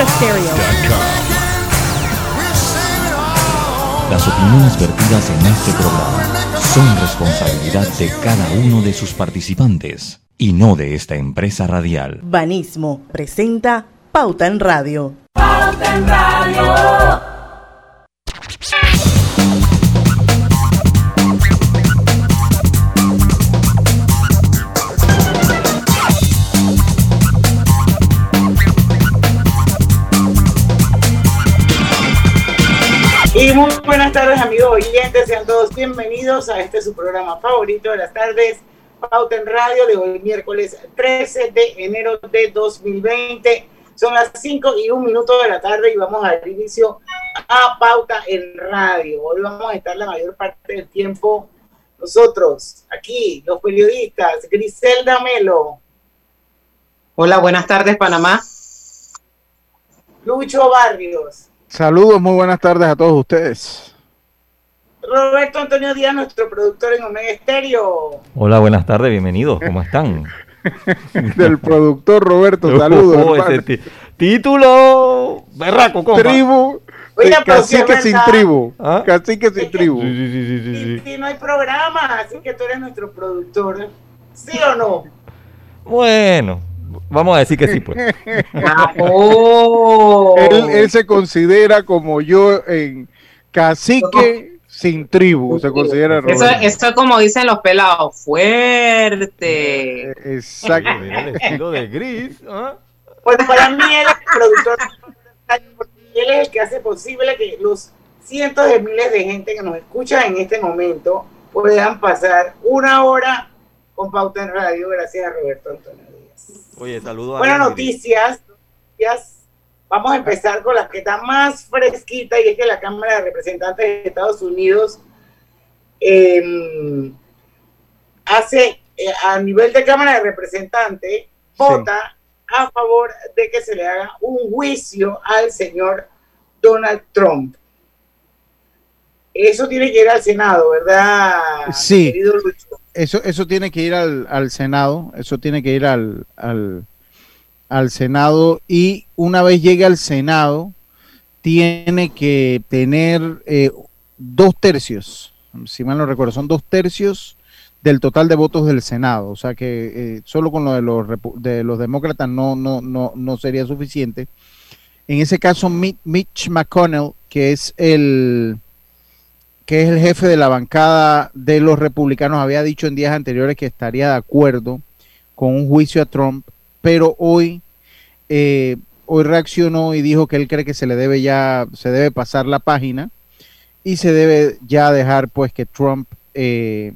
Omega Stereo. Las opiniones vertidas en este programa son responsabilidad de cada uno de sus participantes y no de esta empresa radial. Banismo presenta Pauta en Radio. Pauta en Radio. Y muy buenas tardes amigos oyentes, sean todos bienvenidos a este su programa favorito de las tardes, Pauta en Radio, de hoy miércoles 13 de enero de 2020. Son las 5 y un minuto de la tarde y vamos a dar inicio a Pauta en Radio. Hoy vamos a estar la mayor parte del tiempo nosotros, aquí, los periodistas, Griselda Melo. Hola, buenas tardes Panamá. Lucho Barrios. Saludos, muy buenas tardes a todos ustedes. Roberto Antonio Díaz, nuestro productor en Omega Estéreo. Hola, buenas tardes, bienvenidos, ¿cómo están? Del productor Roberto, saludos. Oh, ese título berraco, compa. Tribu, Oiga, pero cacique sin tribu. ¿Ah? Cacique sin tribu. Sí, sí, sí, sí, sí, Y, sí. y no hay programa, así que tú eres nuestro productor. ¿Sí o no? Bueno, vamos a decir que sí, pues. Oh. Él, él se considera como yo en cacique sin tribu. Se considera Eso, Roberto. eso es como dicen los pelados, fuerte. Exacto. Mira el estilo de gris. ¿ah? Bueno, para mí él es el productor. porque Él es el que hace posible que los cientos de miles de gente que nos escucha en este momento puedan pasar una hora con Pauta en Radio. Gracias a Roberto Antonio. Oye, saludos a Buenas noticias. noticias. Vamos a empezar con la que está más fresquita y es que la Cámara de Representantes de Estados Unidos eh, hace eh, a nivel de Cámara de Representantes vota a favor de que se le haga un juicio al señor Donald Trump. Eso tiene que ir al Senado, ¿verdad? Sí. querido Lucho? Eso, eso tiene que ir al, al Senado, eso tiene que ir al, al, al Senado y una vez llegue al Senado tiene que tener eh, dos tercios, si mal no recuerdo, son dos tercios del total de votos del Senado, o sea que eh, solo con lo de los, de los demócratas no, no, no, no sería suficiente. En ese caso, Mi- Mitch McConnell, que es el que es el jefe de la bancada de los republicanos, había dicho en días anteriores que estaría de acuerdo con un juicio a Trump, pero hoy, eh, hoy reaccionó y dijo que él cree que se le debe ya, se debe pasar la página y se debe ya dejar pues que Trump eh,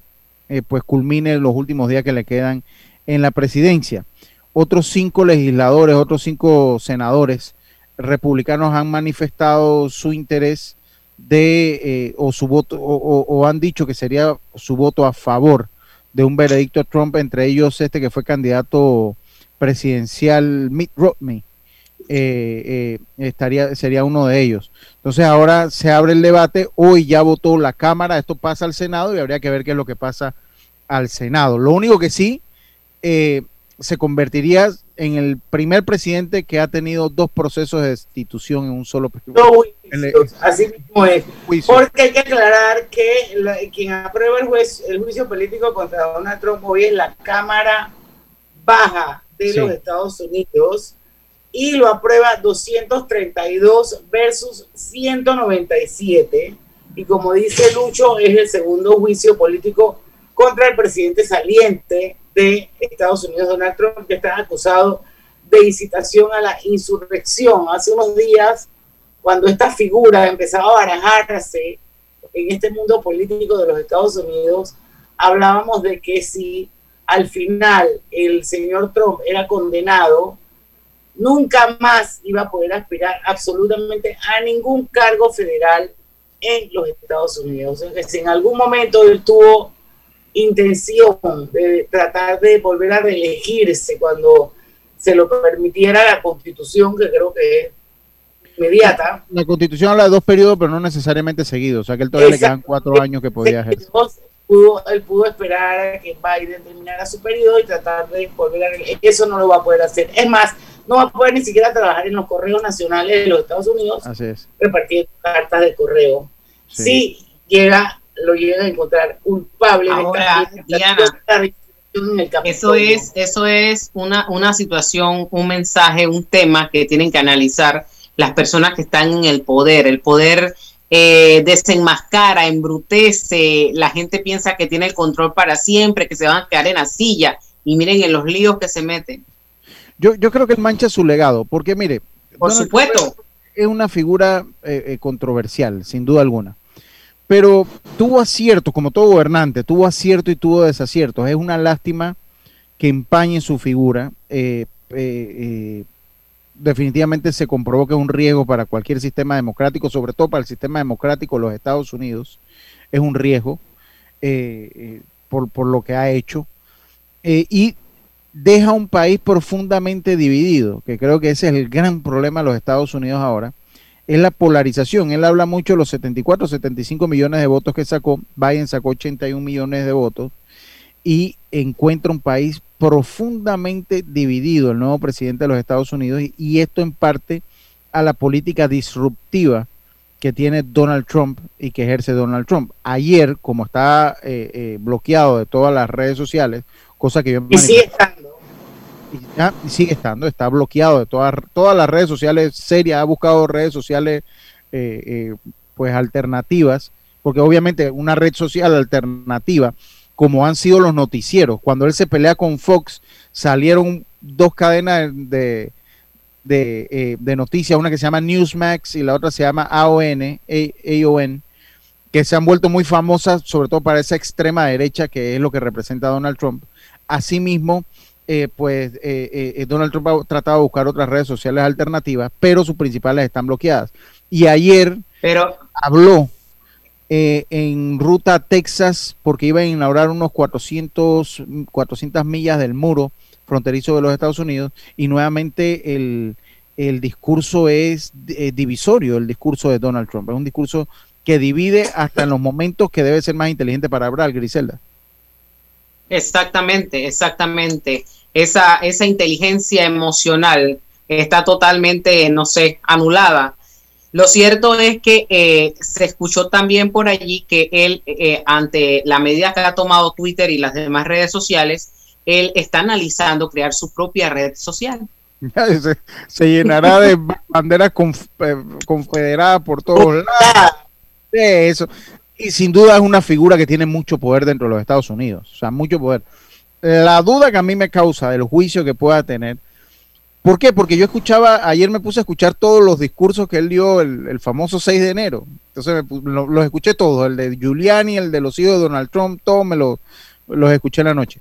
eh, pues culmine los últimos días que le quedan en la presidencia. Otros cinco legisladores, otros cinco senadores republicanos han manifestado su interés de eh, o su voto o, han dicho que sería su voto a favor de un veredicto a Trump, entre ellos este que fue candidato presidencial Mitt Romney. eh, eh, estaría sería uno de ellos. Entonces ahora se abre el debate. Hoy ya votó la Cámara, esto pasa al Senado y habría que ver qué es lo que pasa al Senado. Lo único que sí eh, se convertiría en el primer presidente que ha tenido dos procesos de destitución en un solo El- así mismo es. juicio. Porque hay que aclarar que la- quien aprueba el, juez, el juicio político contra Donald Trump hoy es la Cámara Baja de Sí. los Estados Unidos y lo aprueba 232 versus 197. Y como dice Lucho, es el segundo juicio político contra el presidente saliente de Estados Unidos, Donald Trump, que está acusado de incitación a la insurrección. Hace unos días cuando esta figura empezaba a barajarse en este mundo político de los Estados Unidos, hablábamos de que si al final el señor Trump era condenado, nunca más iba a poder aspirar absolutamente a ningún cargo federal en los Estados Unidos. O sea, si en algún momento él tuvo intención de tratar de volver a reelegirse cuando se lo permitiera la constitución, que creo que inmediata. La constitución habla de dos periodos, pero no necesariamente seguidos. O sea que él todavía le quedan cuatro años que podía ejercer. Pudo, él pudo esperar a que Biden terminara su periodo y tratar de volver a Eso no lo va a poder hacer. Es más, no va a poder ni siquiera trabajar en los correos nacionales de los Estados Unidos Así es. repartiendo cartas de correo. Sí. Si llega, lo llega a encontrar culpable Ahora, de esta- Diana, en Eso es, eso es una, una situación, un mensaje, un tema que tienen que analizar las personas que están en el poder. El poder eh, desenmascara, embrutece, la gente piensa que tiene el control para siempre, que se van a quedar en la silla y miren en los líos que se meten. Yo, yo creo que él mancha su legado, porque mire, Por Donald supuesto. Trump es una figura eh, eh, controversial, sin duda alguna. Pero tuvo aciertos, como todo gobernante, tuvo aciertos y tuvo desaciertos. Es una lástima que empañe su figura. Eh, eh, eh, definitivamente se comprobó que es un riesgo para cualquier sistema democrático, sobre todo para el sistema democrático de los Estados Unidos. Es un riesgo eh, eh, por, por lo que ha hecho. Eh, y deja un país profundamente dividido, que creo que ese es el gran problema de los Estados Unidos ahora, es la polarización. Él habla mucho de los 74, 75 millones de votos que sacó, Biden sacó 81 millones de votos y encuentra un país profundamente dividido, el nuevo presidente de los Estados Unidos, y, esto en parte a la política disruptiva que tiene Donald Trump y que ejerce Donald Trump. Ayer, como está eh, eh, bloqueado de todas las redes sociales, cosa que yo Y sigue estando. y sigue estando, está bloqueado de todas, todas las redes sociales serias, ha buscado redes sociales eh, eh, pues alternativas, porque obviamente una red social alternativa, como han sido los noticieros, cuando él se pelea con Fox, salieron dos cadenas de, de, eh, de noticias, una que se llama Newsmax y la otra se llama AON, AON, que se han vuelto muy famosas, sobre todo para esa extrema derecha que es lo que representa Donald Trump. Asimismo, eh, pues eh, eh, Donald Trump ha tratado de buscar otras redes sociales alternativas, pero sus principales están bloqueadas. Y ayer Pero habló eh, en ruta a Texas porque iba a inaugurar unos 400, 400 millas del muro fronterizo de los Estados Unidos y nuevamente el, el discurso es eh, divisorio, el discurso de Donald Trump. Es un discurso que divide hasta en los momentos que debe ser más inteligente para hablar, Griselda. Exactamente, exactamente. Esa, esa inteligencia emocional está totalmente, no sé, anulada. Lo cierto es que eh, se escuchó también por allí que él, eh, ante la medida que ha tomado Twitter y las demás redes sociales, él está analizando crear su propia red social. se, se llenará de banderas conf- eh, confederadas por todos lados. De eso. Y sin duda es una figura que tiene mucho poder dentro de los Estados Unidos. O sea, mucho poder. La duda que a mí me causa del juicio que pueda tener. ¿Por qué? Porque yo escuchaba, ayer me puse a escuchar todos los discursos que él dio el, el famoso 6 de enero. Entonces lo- los escuché todos, el de Giuliani, el de los hijos de Donald Trump, todos me los, los escuché en la noche.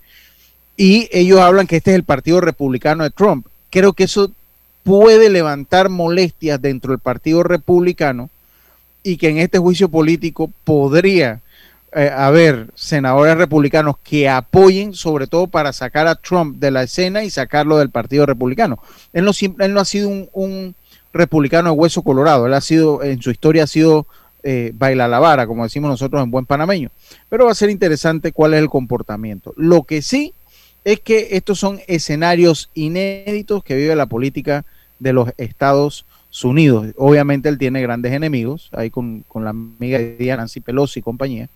Y ellos hablan que este es el partido republicano de Trump. Creo que eso puede levantar molestias dentro del partido republicano y que en este juicio político podría eh, haber senadores republicanos que apoyen, sobre todo para sacar a Trump de la escena y sacarlo del partido republicano. Él no, él no ha sido un, republicano de hueso colorado, él ha sido, en su historia ha sido eh, baila la vara, como decimos nosotros en buen panameño. Pero va a ser interesante cuál es el comportamiento. Lo que sí es que estos son escenarios inéditos que vive la política de los Estados Unidos. Obviamente él tiene grandes enemigos, ahí con, con la amiga de Nancy Pelosi y compañía,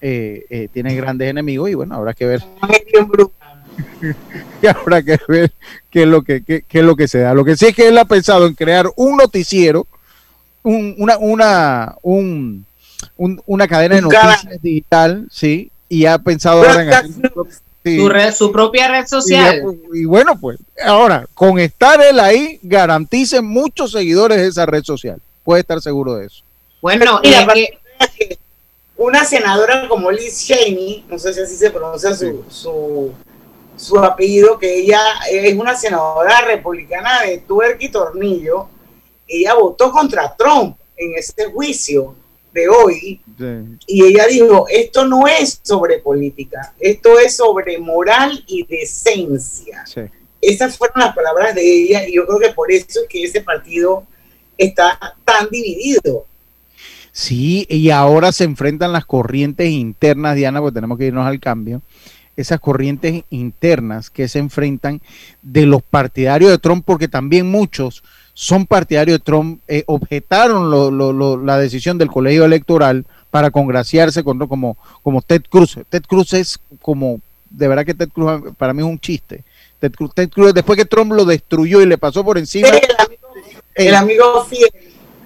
eh, eh, tiene grandes enemigos y bueno, habrá que ver, habrá que ver qué es lo que, qué, qué es lo que se da. Lo que sí es que él ha pensado en crear un noticiero, un, una, una, un, un- una cadena de noticias digital, sí, y ha pensado ahora en hacer su propio- sí. Su, red, su propia red Y, social. y bueno, pues ahora, con estar él ahí, garantice muchos seguidores de esa red social. Puede estar seguro de eso. Bueno, y es que- una senadora como Liz Cheney, no sé si así se pronuncia su, su, su apellido, que ella es una senadora republicana de tuerca y tornillo, ella votó contra Trump en este juicio de hoy y ella dijo, esto no es sobre política, esto es sobre moral y decencia. Sí. Esas fueron las palabras de ella y yo creo que por eso es que ese partido está tan dividido. Sí, y ahora se enfrentan las corrientes internas, Diana, porque tenemos que irnos al cambio, esas corrientes internas que se enfrentan de los partidarios de Trump, porque también muchos son partidarios de Trump, eh, objetaron la decisión del colegio electoral para congraciarse con como, como Ted Cruz. Ted Cruz es como, de verdad que Ted Cruz para mí es un chiste. Ted Cruz, después que Trump lo destruyó y le pasó por encima. el, amigo, fiel.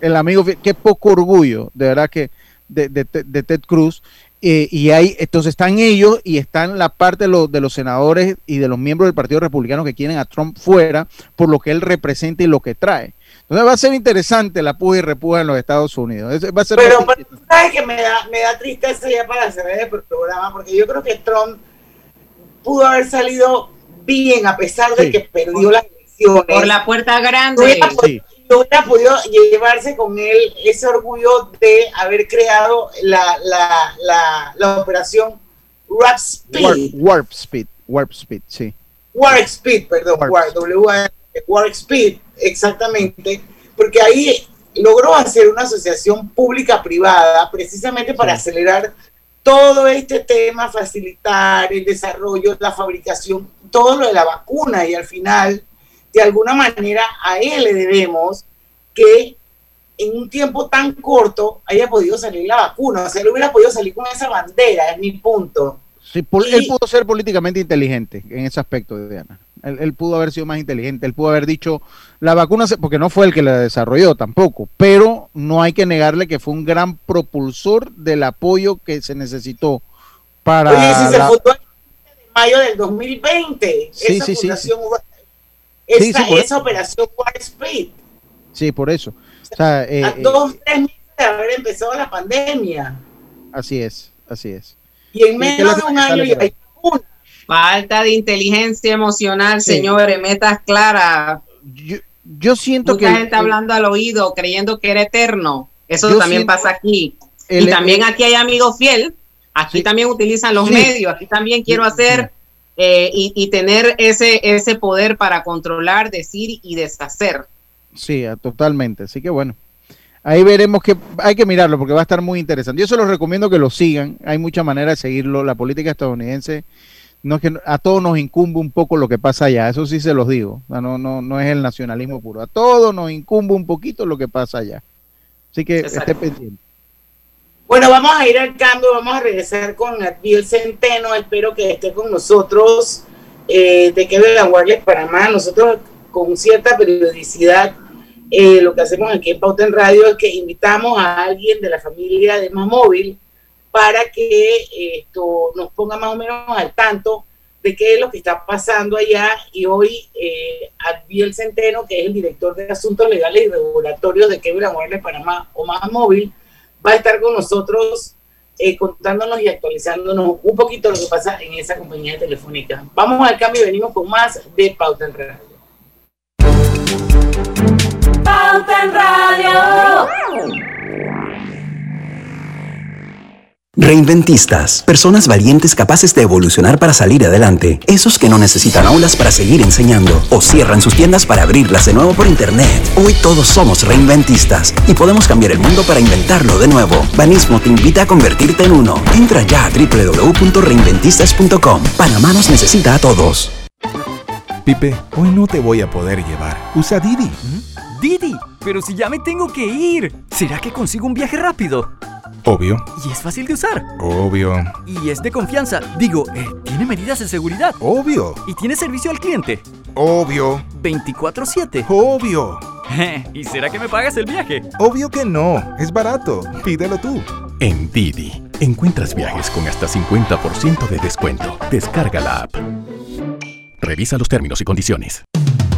El amigo qué poco orgullo, de verdad que de, de, de Ted Cruz. Eh, y hay, entonces están ellos y están la parte de los, de los senadores y de los miembros del Partido Republicano que quieren a Trump fuera por lo que él representa y lo que trae. Entonces va a ser interesante la puja y repuja en los Estados Unidos. Va a ser pero, sabes que me da, me da tristeza ya para cerrar el programa, porque yo creo que Trump pudo haber salido bien a pesar de que perdió las elecciones. Por la puerta grande hubiera podido llevarse con él ese orgullo de haber creado la, la, la, la operación Warp Speed. Warp, Speed, Warp Speed, sí. Warp Speed, perdón, Warp, Warp Speed, exactamente, porque ahí logró hacer una asociación pública-privada precisamente para acelerar todo este tema, facilitar el desarrollo, la fabricación, todo lo de la vacuna y al final de alguna manera a él le debemos que en un tiempo tan corto haya podido salir la vacuna. O sea, él hubiera podido salir con esa bandera, es mi punto. Sí, él pudo ser políticamente inteligente en ese aspecto, Diana. Él, él, pudo haber sido más inteligente, él pudo haber dicho, la vacuna, porque no fue el que la desarrolló tampoco, pero no hay que negarle que fue un gran propulsor del apoyo que se necesitó para... Oye, si se fundó en mayo del 2020, sí, esa sí, fundación sí, esa, esa operación War Speed. Sí, por eso. O sea, eh, a eh, dos, tres meses de haber empezado la pandemia. Así es, así es. Y en menos de un año ya hay una. Falta de inteligencia emocional, señores, metas claras. Yo, yo siento Mucha que. gente hablando al oído, creyendo que era eterno. Eso también pasa aquí. y también aquí hay amigos fiel. Aquí también utilizan los medios. Aquí también quiero hacer eh, y, tener ese, ese poder para controlar, decir y deshacer. Sí, totalmente. Así que bueno, ahí veremos que hay que mirarlo porque va a estar muy interesante. Yo se los recomiendo que lo sigan. Hay muchas maneras de seguirlo. La política estadounidense no es que a todos nos incumbe un poco lo que pasa allá. Eso sí se los digo. No, no, no es el nacionalismo puro. A todos nos incumbe un poquito lo que pasa allá. Así que esté pendiente. Bueno, vamos a ir al cambio, vamos a regresar con Adviel Centeno, espero que esté con nosotros eh, de que Wireless Panamá. Nosotros con cierta periodicidad eh, lo que hacemos aquí en Pauta en Radio es que invitamos a alguien de la familia de Más Móvil para que esto nos ponga más o menos al tanto de qué es lo que está pasando allá. Y hoy eh, Adviel Centeno, que es el director de Asuntos Legales y Regulatorios de Quebra Wireless Panamá o Más Móvil, va a estar con nosotros eh, contándonos y actualizándonos un poquito lo que pasa en esa compañía telefónica. Vamos al cambio y venimos con más de Pauta en Radio. Pauta en Radio. Reinventistas, personas valientes capaces de evolucionar para salir adelante, esos que no necesitan aulas para seguir enseñando o cierran sus tiendas para abrirlas de nuevo por internet. Hoy todos somos reinventistas y podemos cambiar el mundo para inventarlo de nuevo. Banismo te invita a convertirte en uno. Entra ya a www.reinventistas.com. Panamá nos necesita a todos. Pipe, hoy no te voy a poder llevar. Usa Didi. Didi, pero si ya me tengo que ir, ¿será que consigo un viaje rápido? Obvio. Y es fácil de usar. Obvio. Y es de confianza. Digo, eh, tiene medidas de seguridad. Obvio. Y tiene servicio al cliente. Obvio. 24/7. Obvio. ¿Y será que me pagas el viaje? Obvio que no. Es barato. Pídelo tú. En Didi, encuentras viajes con hasta 50% de descuento. Descarga la app. Revisa los términos y condiciones.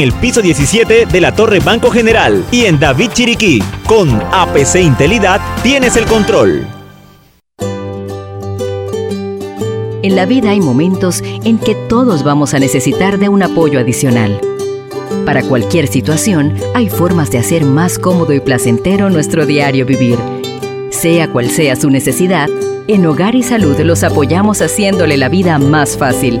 el piso 17 de la Torre Banco General y en David Chiriquí. Con APC Intelidad tienes el control. En la vida hay momentos en que todos vamos a necesitar de un apoyo adicional. Para cualquier situación, hay formas de hacer más cómodo y placentero nuestro diario vivir. Sea cual sea su necesidad, en Hogar y Salud los apoyamos haciéndole la vida más fácil,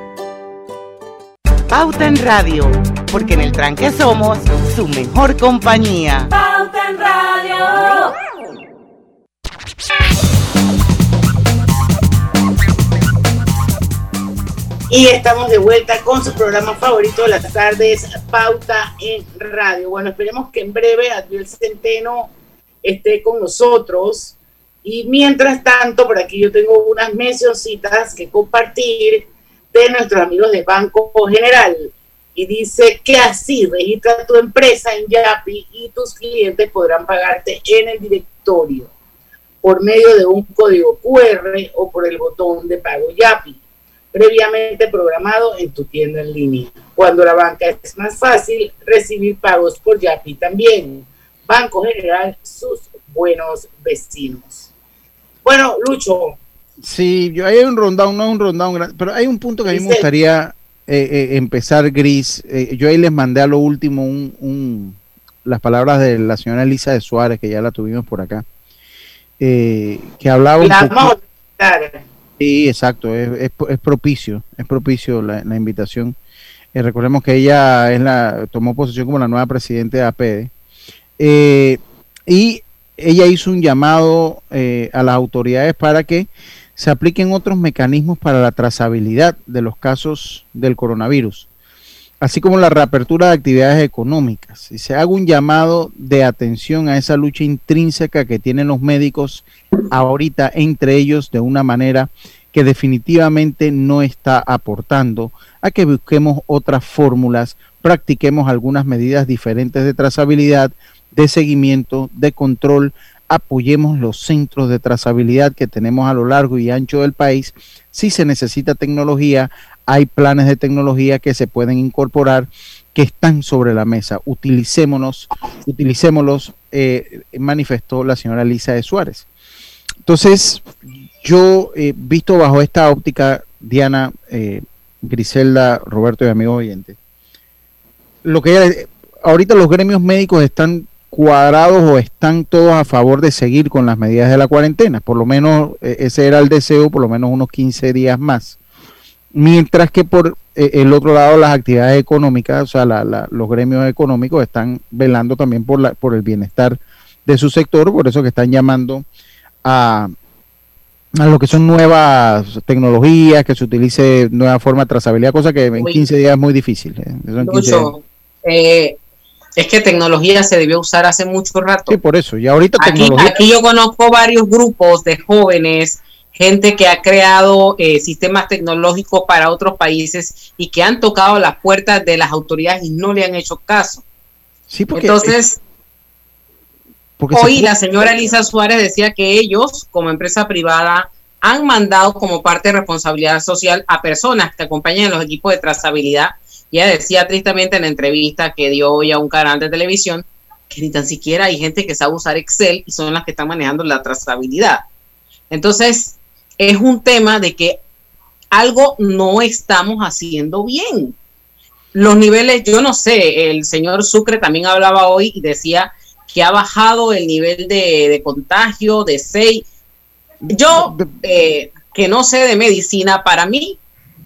Pauta en Radio, porque en el tranque somos su mejor compañía. Pauta en Radio. Y estamos de vuelta con su programa favorito de las tardes, Pauta en Radio. Bueno, esperemos que en breve Adriel Centeno esté con nosotros. Y mientras tanto, por aquí yo tengo unas mencioncitas que compartir de nuestros amigos de Banco General. Y dice que así registra tu empresa en Yapi y tus clientes podrán pagarte en el directorio por medio de un código QR o por el botón de pago Yapi previamente programado en tu tienda en línea. Cuando la banca es más fácil, recibir pagos por Yapi también. Banco General, sus buenos vecinos. Bueno, Lucho. Sí, yo hay un rundown, no es un rundown, pero hay un punto que a mí me gustaría eh, eh, empezar, Gris. Eh, yo ahí les mandé a lo último un, las palabras de la señora Elisa de Suárez, que ya la tuvimos por acá, que hablaba un poco... Sí, exacto, es, propicio, es propicio la, invitación. Eh, recordemos que ella es la, tomó posesión como la nueva presidenta de APD. Eh, y ella hizo un llamado eh, a las autoridades para que se apliquen otros mecanismos para la trazabilidad de los casos del coronavirus así como la reapertura de actividades económicas. Y se haga un llamado de atención a esa lucha intrínseca que tienen los médicos ahorita entre ellos de una manera que definitivamente no está aportando a que busquemos otras fórmulas, practiquemos algunas medidas diferentes de trazabilidad, de seguimiento, de control, apoyemos los centros de trazabilidad que tenemos a lo largo y ancho del país. Si se necesita tecnología, hay planes de tecnología que se pueden incorporar que están sobre la mesa. Utilicémonos, utilicémoslos, eh, manifestó la señora Lisa de Suárez. Entonces, yo, he visto bajo esta óptica, Diana, eh, Griselda, Roberto y amigos oyentes, lo que ahorita los gremios médicos están cuadrados o están todos a favor de seguir con las medidas de la cuarentena. Por lo menos eh, ese era el deseo, por lo menos unos 15 días más. Mientras que por eh, el otro lado las actividades económicas, o sea, los gremios económicos están velando también por, la, por el bienestar de su sector, por eso que están llamando a, a lo que son nuevas tecnologías, que se utilice nueva forma de trazabilidad, cosa que en 15 días es muy difícil. ¿eh? Es que tecnología se debió usar hace mucho rato. Sí, por eso. Y ahorita aquí, aquí yo conozco varios grupos de jóvenes, gente que ha creado eh, sistemas tecnológicos para otros países y que han tocado las puertas de las autoridades y no le han hecho caso. Sí, porque Entonces, hoy la señora Elisa Suárez decía que ellos, como empresa privada, han mandado como parte de responsabilidad social a personas que acompañan a los equipos de trazabilidad ella decía tristemente en la entrevista que dio hoy a un canal de televisión que ni tan siquiera hay gente que sabe usar Excel y son las que están manejando la trazabilidad. Entonces, es un tema de que algo no estamos haciendo bien. Los niveles, yo no sé, el señor Sucre también hablaba hoy y decía que ha bajado el nivel de, contagio de 6. Yo, eh, que no sé de medicina, para mí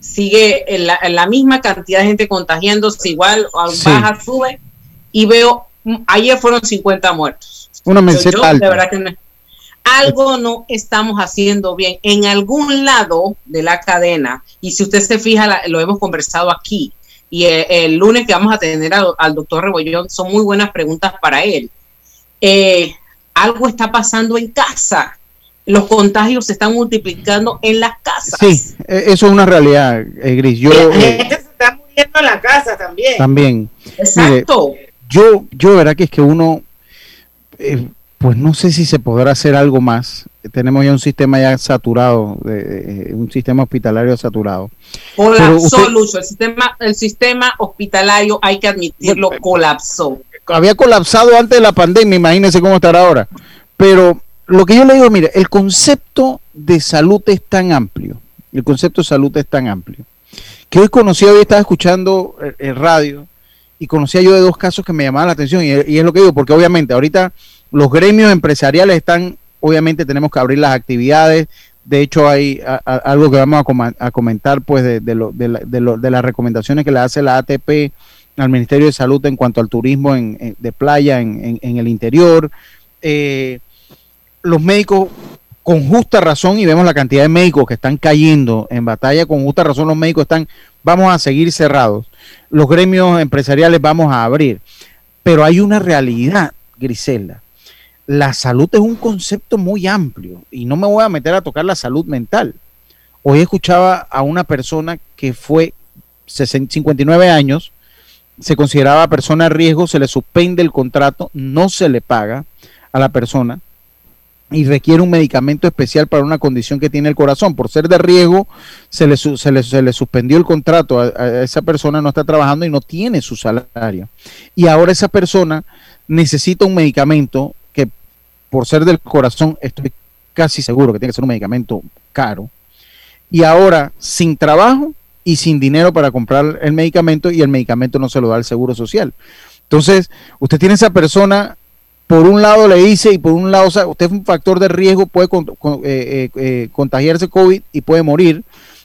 sigue en la, misma cantidad de gente contagiándose, igual baja, sube, y veo, ayer fueron 50 muertos. Una meseta De verdad que algo no estamos haciendo bien en algún lado de la cadena, y si usted se fija, lo hemos conversado aquí, y el, lunes que vamos a tener al, doctor Rebollón, son muy buenas preguntas para él. Eh, algo está pasando en casa los contagios se están multiplicando en las casas. Sí, e, eso es una realidad, eh, Gris. Yo, la gente se está viendo en la casa también. También. Exacto. yo, yo, verá que es que uno, eh, pues no sé si se podrá hacer algo más. Tenemos ya un sistema ya saturado, de, un sistema hospitalario saturado. Colapsó, Lucho. El sistema, el sistema hospitalario, hay que admitirlo, colapsó. Había colapsado antes de la pandemia, imagínense cómo estará ahora. Pero lo que yo le digo, mire, el concepto de salud es tan amplio, el concepto de salud es tan amplio, que hoy conocí, hoy estaba escuchando el, radio y conocía yo de dos casos que me llamaban la atención y, es lo que digo, porque obviamente ahorita los gremios empresariales están, obviamente tenemos que abrir las actividades, de hecho hay algo que vamos a, comentar pues de, de, las recomendaciones que le hace la ATP al Ministerio de Salud en cuanto al turismo de playa en, en el interior. Eh, los médicos con justa razón y vemos la cantidad de médicos que están cayendo en batalla, con justa razón los médicos están, vamos a seguir cerrados, los gremios empresariales vamos a abrir, pero hay una realidad, Griselda, la salud es un concepto muy amplio y no me voy a meter a tocar la salud mental. Hoy escuchaba a una persona que fue 59 años, se consideraba persona a riesgo, se le suspende el contrato, no se le paga a la persona y requiere un medicamento especial para una condición que tiene el corazón. Por ser de riesgo, se le, se le, se le suspendió el contrato a, esa persona, no está trabajando y no tiene su salario. Y ahora esa persona necesita un medicamento que por ser del corazón, estoy casi seguro que tiene que ser un medicamento caro. Y ahora, sin trabajo y sin dinero para comprar el medicamento y el medicamento no se lo da el Seguro Social. Entonces, usted tiene esa persona por un lado le dice y por un lado, o sea, usted es un factor de riesgo, puede eh, eh, eh, contagiarse COVID y puede morir.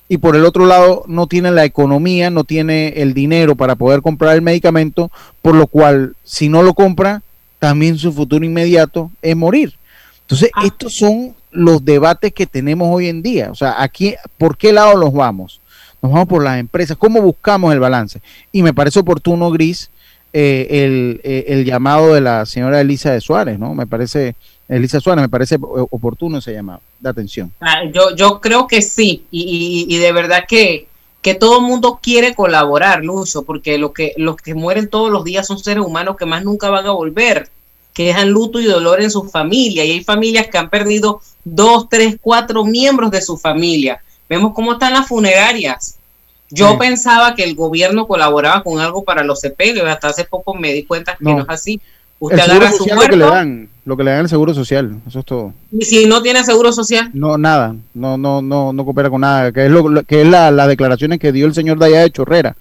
Y por el otro lado, no tiene la economía, no tiene el dinero para poder comprar el medicamento, por lo cual, si no lo compra, también su futuro inmediato es morir. Entonces, ah. estos son los debates que tenemos hoy en día. O sea, aquí, ¿por qué lado los vamos? Nos vamos por las empresas. ¿Cómo buscamos el balance? Y me parece oportuno, Gris, eh, eh, el, llamado de la señora Elisa de Suárez, ¿no? Me parece, Elisa Suárez, me parece oportuno ese llamado de atención. Ah, yo, yo creo que sí, y, de verdad que, que todo el mundo quiere colaborar, Lucho, porque lo que, los que mueren todos los días son seres humanos que más nunca van a volver, que dejan luto y dolor en su familia, y hay familias que han perdido dos, tres, cuatro miembros de su familia. Vemos cómo están las funerarias, yo pensaba que el gobierno colaboraba con algo para los sepelios, hasta hace poco me di cuenta que no, es así. Usted agarra su muerto. Lo que, le dan, lo que le dan el seguro social, eso es todo. ¿Y si no tiene seguro social? No, nada, no, no, no, no coopera con nada, que es lo, que es la, las declaraciones que dio el señor de allá de Chorrera,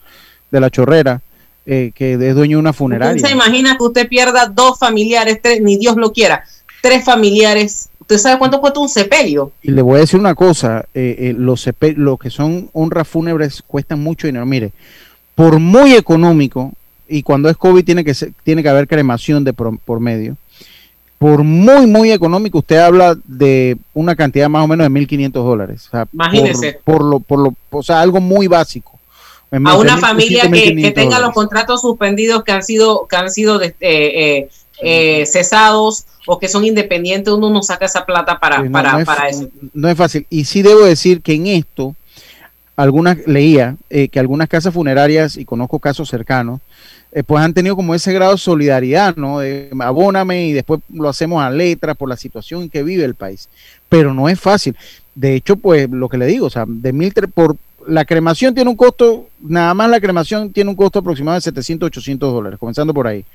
de la Chorrera, eh, que es dueño de una funeraria. ¿Usted se imagina que usted pierda dos familiares, tres, ni Dios lo quiera, tres familiares ¿Usted sabe cuánto cuesta un sepelio? Y le voy a decir una cosa, eh, eh, los lo que son honras fúnebres cuestan mucho dinero. Mire, por muy económico, y cuando es COVID tiene que, tiene que haber cremación de por, medio, por muy, muy económico, usted habla de una cantidad más o menos de 1.500 dólares. Imagínese. Por, lo, por lo, o sea, algo muy básico. A una familia que, tenga los contratos suspendidos que han sido, que han sido eh, eh, cesados o que son independientes, uno no saca esa plata para, para, eso. No es fácil. Y sí debo decir que en esto, algunas leía eh, que algunas casas funerarias, y conozco casos cercanos, eh, pues han tenido como ese grado de solidaridad, ¿no? De, abóname y después lo hacemos a letra por la situación en que vive el país. Pero no es fácil. De hecho, pues lo que le digo, o sea, de mil por la cremación tiene un costo, nada más la cremación tiene un costo aproximado de 700, 800 dólares, comenzando por ahí.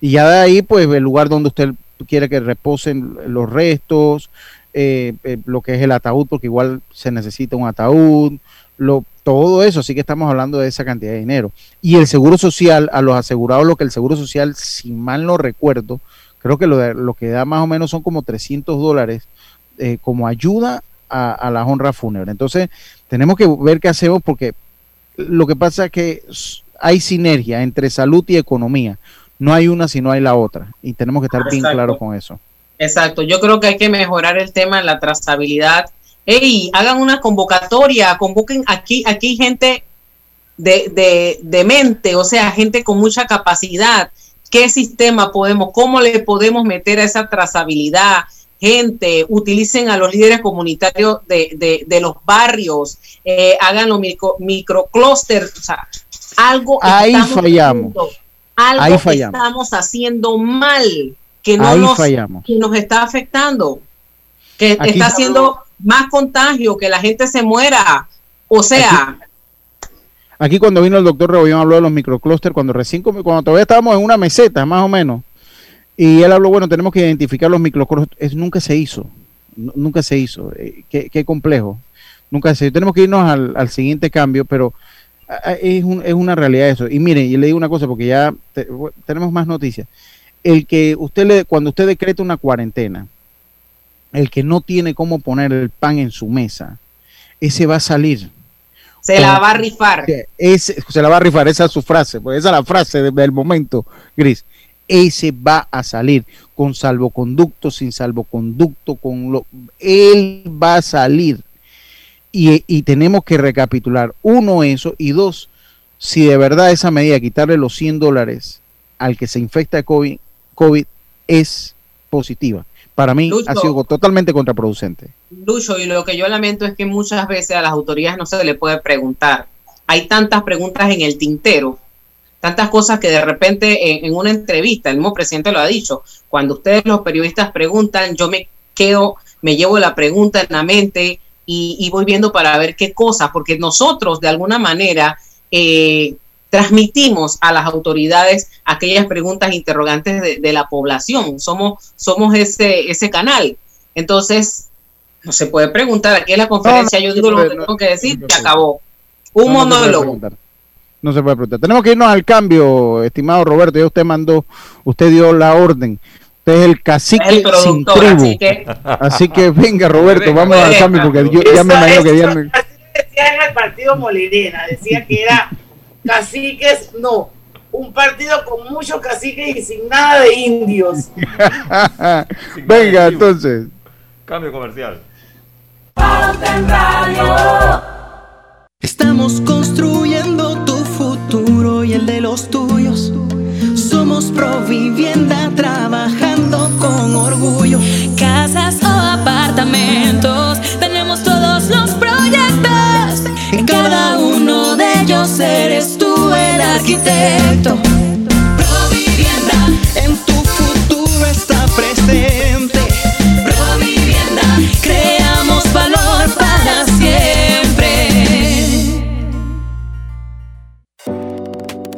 Y ya de ahí, pues el lugar donde usted quiere que reposen los restos, eh, eh, lo que es el ataúd, porque igual se necesita un ataúd, lo, todo eso, así que estamos hablando de esa cantidad de dinero. Y el seguro social, a los asegurados, lo que el seguro social, si mal no recuerdo, creo que lo, lo que da más o menos son como 300 dólares eh, como ayuda a, a la honra fúnebre. Entonces, tenemos que ver qué hacemos porque lo que pasa es que hay sinergia entre salud y economía no hay una si no hay la otra. Y tenemos que estar bien claros con eso. Exacto, yo creo que hay que mejorar el tema de la trazabilidad. Ey, hagan una convocatoria, convoquen aquí, aquí gente de, de, de mente, o sea, gente con mucha capacidad. ¿Qué sistema podemos, cómo le podemos meter a esa trazabilidad? gente, utilicen a los líderes comunitarios de, de, los barrios, eh, hagan los micro, microclusters, o sea, Algo Ahí fallamos. Algo Ahí fallamos. estamos haciendo mal que no Ahí nos, fallamos. que nos está afectando, que Aquí- está haciendo más contagio, que la gente se muera. O sea, Aquí cuando vino el doctor Rebollón habló de los microclústeres, cuando recién, cuando todavía estábamos en una meseta, más o menos, y él habló, bueno, tenemos que identificar los microclústeres. Nunca se hizo, nu- nunca se hizo. Eh, qué, qué complejo. Nunca se hizo. Tenemos que irnos al, al siguiente cambio, pero es, un- es una realidad eso. Y miren, y le digo una cosa, porque ya te- tenemos más noticias. El que usted le, cuando usted decreta una cuarentena, el que no tiene cómo poner el pan en su mesa, ese va a salir. se la va a rifar. Ese, se la va a rifar, esa es su frase, pues esa es la frase de- del momento, Gris. Ese va a salir con salvoconducto, sin salvoconducto, con lo, él va a salir. Y, y tenemos que recapitular, uno, eso, y dos, si de verdad esa medida, quitarle los 100 dólares al que se infecta de COVID, COVID es positiva. Para mí Lucho. ha sido totalmente contraproducente. Lucho, y lo que yo lamento es que muchas veces a las autoridades no se le puede preguntar. Hay tantas preguntas en el tintero, tantas cosas que de repente en, en una entrevista, el mismo presidente lo ha dicho, cuando ustedes los periodistas preguntan, yo me quedo, me llevo la pregunta en la mente y, y voy viendo para ver qué cosas, porque nosotros de alguna manera eh, transmitimos a las autoridades aquellas preguntas interrogantes de, de la población, somos, somos ese, ese canal. Entonces, no se puede preguntar. Aquí en la conferencia no, yo digo lo que tengo que decir y acabó. Un monólogo. No se puede preguntar. Tenemos que irnos al cambio, estimado Roberto. Ya usted mandó, usted dio la orden. Usted es el cacique Es el sin tribu. así que- Así que venga, Roberto, Venga, vamos al cambio porque yo ya me imagino que ya me- decían en el partido Molinera, decía que era caciques, no, un partido con muchos caciques y sin nada de indios. venga, entonces. Cambio comercial. Estamos construyendo tu futuro y el de los tuyos. Somos Provivienda trabajando con orgullo. Casas o apartamentos, tenemos todos los proyectos. En cada uno de ellos eres tú el arquitecto.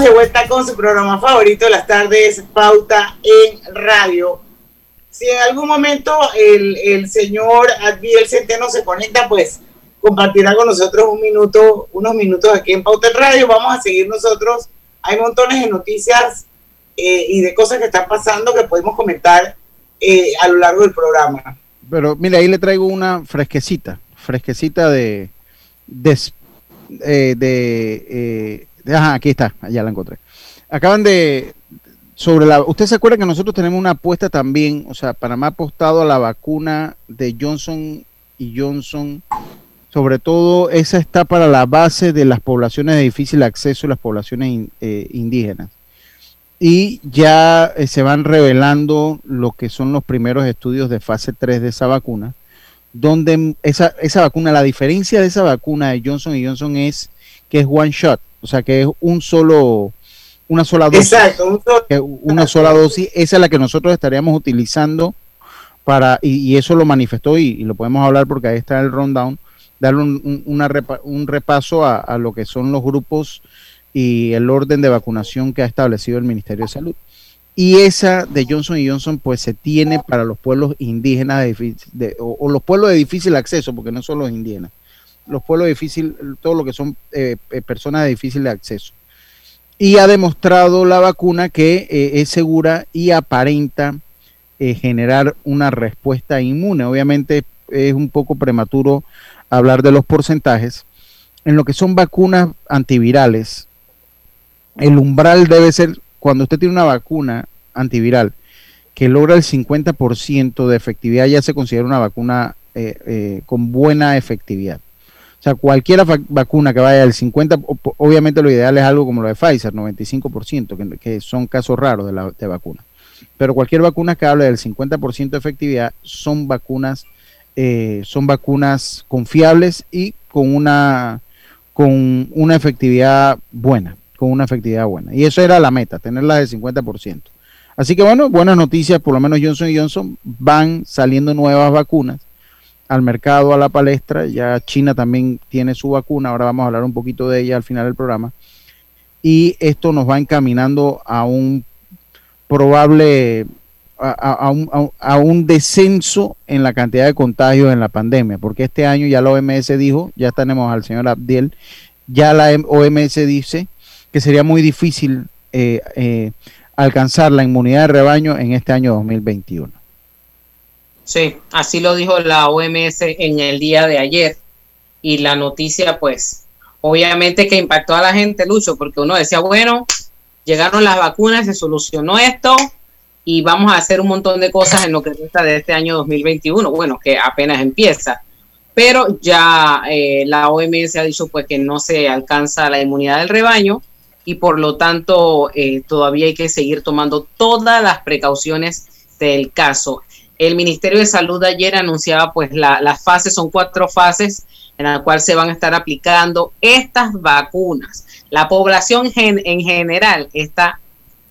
De vuelta con su programa favorito de las tardes, Pauta en Radio. Si en algún momento el, el señor Adviel Centeno se conecta, pues compartirá con nosotros un minuto, unos minutos aquí en Pauta en Radio. Vamos a seguir nosotros. Hay montones de noticias eh, y de cosas que están pasando que podemos comentar eh, a lo largo del programa. Pero mira, ahí le traigo una fresquecita, fresquecita de, eh, de- ajá, aquí está, ya la encontré. Acaban de, sobre la, usted se acuerda que nosotros tenemos una apuesta también, o sea, Panamá ha apostado a la vacuna de Johnson y Johnson, sobre todo esa está para la base de las poblaciones de difícil acceso y las poblaciones eh, indígenas. y ya eh, se van revelando lo que son los primeros estudios de fase 3 de esa vacuna, donde esa, esa vacuna, la diferencia de esa vacuna de Johnson Johnson es que es one shot, o sea que es un solo, una sola dosis. Exacto, una sola dosis, esa es la que nosotros estaríamos utilizando para, y, eso lo manifestó y, lo podemos hablar porque ahí está el rundown, darle un, una un repaso a, a, lo que son los grupos y el orden de vacunación que ha establecido el Ministerio de Salud. Y esa de Johnson Johnson pues se tiene para los pueblos indígenas de, o, los pueblos de difícil acceso, porque no son los indígenas, los pueblos de difícil, todo lo que son eh, eh, personas de difícil acceso. Y ha demostrado la vacuna que eh, es segura y aparenta generar una respuesta inmune. Obviamente es un poco prematuro hablar de los porcentajes. En lo que son vacunas antivirales, el umbral debe ser, cuando usted tiene una vacuna antiviral que logra el 50% de efectividad, ya se considera una vacuna eh, eh, con buena efectividad. O sea, cualquier vacuna que vaya del 50, obviamente lo ideal es algo como lo de Pfizer, 95%, que, que son casos raros de, la, de vacuna. Pero cualquier vacuna que hable del 50% de efectividad son vacunas, eh, son vacunas confiables y con una, con una efectividad buena con una efectividad buena. Y eso era la meta, tenerla del 50%. Así que bueno, buenas noticias, por lo menos Johnson Johnson van saliendo nuevas vacunas al mercado, a la palestra. Ya China también tiene su vacuna, ahora vamos a hablar un poquito de ella al final del programa. Y esto nos va encaminando a un probable, a, un, a un, descenso en la cantidad de contagios en la pandemia, porque este año ya la OMS dijo, ya tenemos al señor Abdiel, ya la OMS dice que sería muy difícil eh, eh, alcanzar la inmunidad de rebaño en este año 2021. Sí, así lo dijo la OMS en el día de ayer. Y la noticia, pues, obviamente que impactó a la gente, Lucho, porque uno decía, bueno, llegaron las vacunas, se solucionó esto y vamos a hacer un montón de cosas en lo que resta de este año 2021, bueno, que apenas empieza. Pero ya eh, la OMS ha dicho pues que no se alcanza la inmunidad del rebaño y por lo tanto eh, todavía hay que seguir tomando todas las precauciones del caso. El Ministerio de Salud ayer anunciaba pues las fases, son cuatro fases en las cuales se van a estar aplicando estas vacunas. La población en general está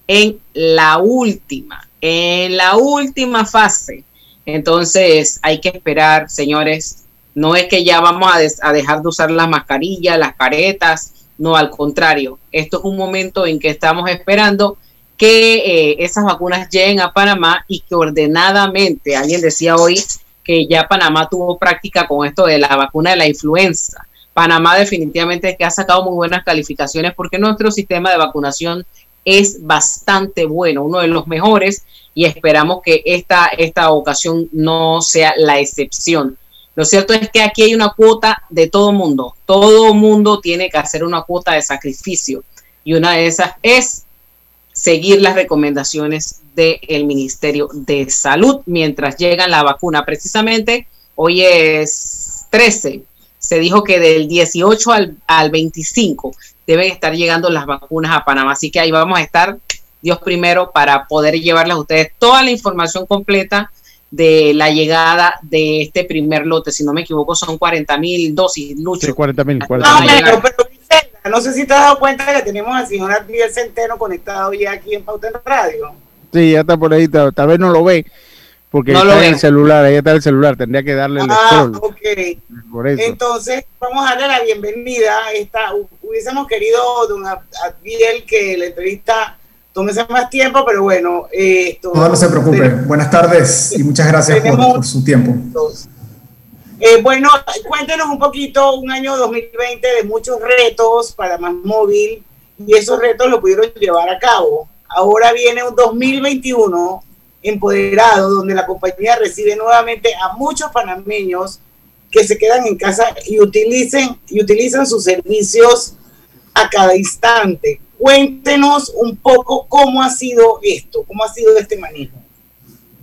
en la última, en la última fase. Entonces hay que esperar, señores. No es que ya vamos a, a dejar de usar las mascarillas, las caretas, no, al contrario, esto es un momento en que estamos esperando que eh, esas vacunas lleguen a Panamá y que ordenadamente, alguien decía hoy que ya Panamá tuvo práctica con esto de la vacuna de la influenza. Panamá definitivamente que ha sacado muy buenas calificaciones porque nuestro sistema de vacunación es bastante bueno, uno de los mejores y esperamos que esta, esta ocasión no sea la excepción. Lo cierto es que aquí hay una cuota de todo mundo. Todo mundo tiene que hacer una cuota de sacrificio. Y una de esas es seguir las recomendaciones del Ministerio de Salud mientras llega la vacuna. Precisamente hoy es 13. Se dijo que del 18 al, al 25 deben estar llegando las vacunas a Panamá. Así que ahí vamos a estar, Dios primero, para poder llevarles a ustedes toda la información completa de la llegada de este primer lote. Si no me equivoco, son 40 mil dosis, Lucho. Sí, 40 mil. No, no sé si te has dado cuenta que tenemos al señor Abdiel Centeno conectado ya aquí en Pauta en Radio. Sí, ya está por ahí, tal, vez no lo ve, porque no está en el celular, ahí está el celular, tendría que darle el ah, ok. Entonces, vamos a darle la bienvenida. Esta, hubiésemos querido, don Abdiel, que la entrevista tómese más tiempo, pero bueno. Eh, esto, no, no se preocupe. Buenas tardes y muchas gracias por, su tiempo. Eh, bueno, cuéntenos un poquito, un año 2020 de muchos retos para Más Móvil y esos retos lo pudieron llevar a cabo. Ahora viene un 2021 empoderado, donde la compañía recibe nuevamente a muchos panameños que se quedan en casa y utilicen y utilizan sus servicios a cada instante cuéntenos un poco cómo ha sido esto, cómo ha sido este manejo.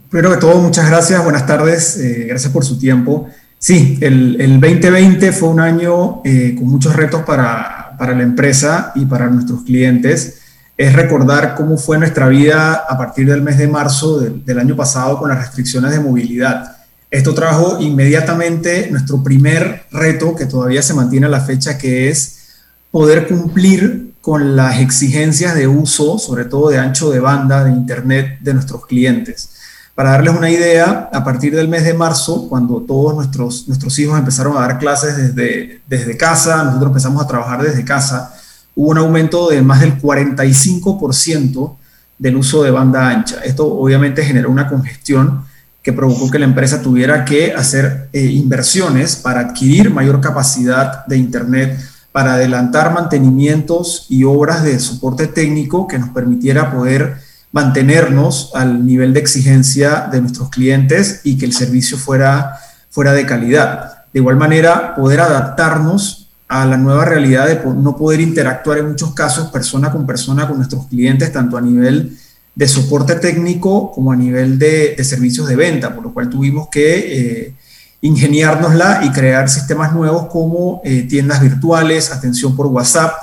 Primero que todo, muchas gracias, buenas tardes, eh, gracias por su tiempo. Sí, el, el 2020 fue un año eh, con muchos retos para, para, la empresa y para nuestros clientes. es recordar cómo fue nuestra vida a partir del mes de marzo del, del año pasado con las restricciones de movilidad. Esto trajo inmediatamente nuestro primer reto, que todavía se mantiene a la fecha, que es poder cumplir con las exigencias de uso, sobre todo de ancho de banda de Internet de nuestros clientes. Para darles una idea, a partir del mes de marzo, cuando todos nuestros, nuestros hijos empezaron a dar clases desde, desde casa, nosotros empezamos a trabajar desde casa, hubo un aumento de más del 45% del uso de banda ancha. Esto obviamente generó una congestión que provocó que la empresa tuviera que hacer eh, inversiones para adquirir mayor capacidad de Internet, para adelantar mantenimientos y obras de soporte técnico que nos permitiera poder mantenernos al nivel de exigencia de nuestros clientes y que el servicio fuera, fuera de calidad. De igual manera, poder adaptarnos a la nueva realidad de no poder interactuar en muchos casos persona con persona con nuestros clientes, tanto a nivel de soporte técnico como a nivel de, servicios de venta, por lo cual tuvimos que eh, ingeniárnosla y crear sistemas nuevos como eh, tiendas virtuales, atención por WhatsApp.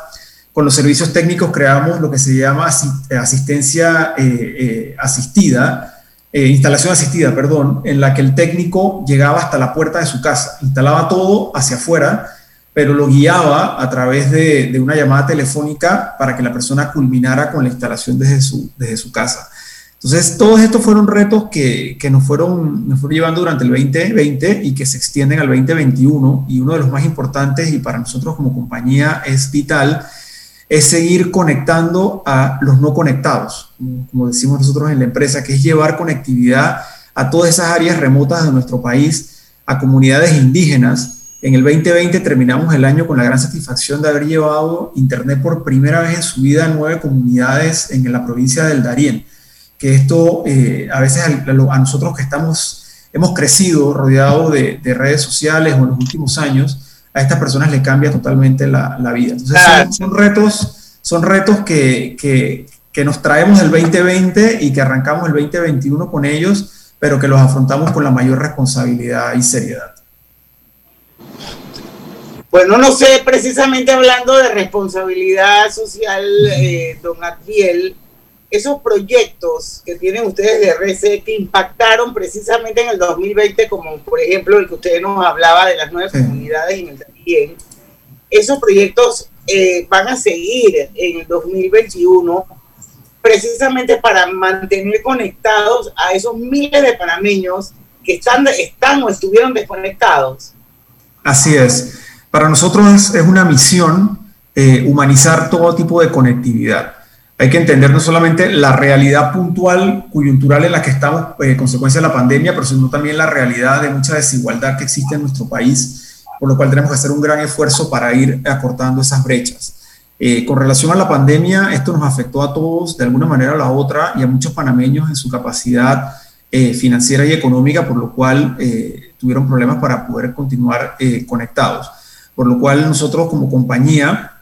Con los servicios técnicos creamos lo que se llama asistencia eh, asistida, instalación asistida, perdón, en la que el técnico llegaba hasta la puerta de su casa, instalaba todo hacia afuera pero lo guiaba a través de, una llamada telefónica para que la persona culminara con la instalación desde su, desde su casa. Entonces, todos estos fueron retos que, nos, fueron, nos fueron llevando durante el 2020 y que se extienden al 2021. Y uno de los más importantes, y para nosotros como compañía es vital, es seguir conectando a los no conectados, como decimos nosotros en la empresa, que es llevar conectividad a todas esas áreas remotas de nuestro país, a comunidades indígenas, en el 2020 terminamos el año con la gran satisfacción de haber llevado Internet por primera vez en su vida a nueve comunidades en la provincia del Darién. Que esto eh, a veces a, nosotros que estamos, hemos crecido rodeado de, redes sociales o en los últimos años, a estas personas le cambia totalmente la, vida. Entonces son, retos, son retos que, que, que nos traemos del 2020 y que arrancamos el 2021 con ellos, pero que los afrontamos con la mayor responsabilidad y seriedad. Bueno, no sé, precisamente hablando de responsabilidad social, eh, don Adriel, esos proyectos que tienen ustedes de RC que impactaron precisamente en el 2020, como por ejemplo el que usted nos hablaba de las nueve comunidades en el también, esos proyectos eh, van a seguir en el 2021 precisamente para mantener conectados a esos miles de panameños que están, están o estuvieron desconectados. Así es. Para nosotros es una misión eh, humanizar todo tipo de conectividad. Hay que entender no solamente la realidad puntual, coyuntural en la que estamos, eh, consecuencia de la pandemia, pero sino también la realidad de mucha desigualdad que existe en nuestro país, por lo cual tenemos que hacer un gran esfuerzo para ir acortando esas brechas. Eh, con relación a la pandemia, esto nos afectó a todos de alguna manera o la otra y a muchos panameños en su capacidad financiera y económica, por lo cual tuvieron problemas para poder continuar conectados por lo cual nosotros como compañía,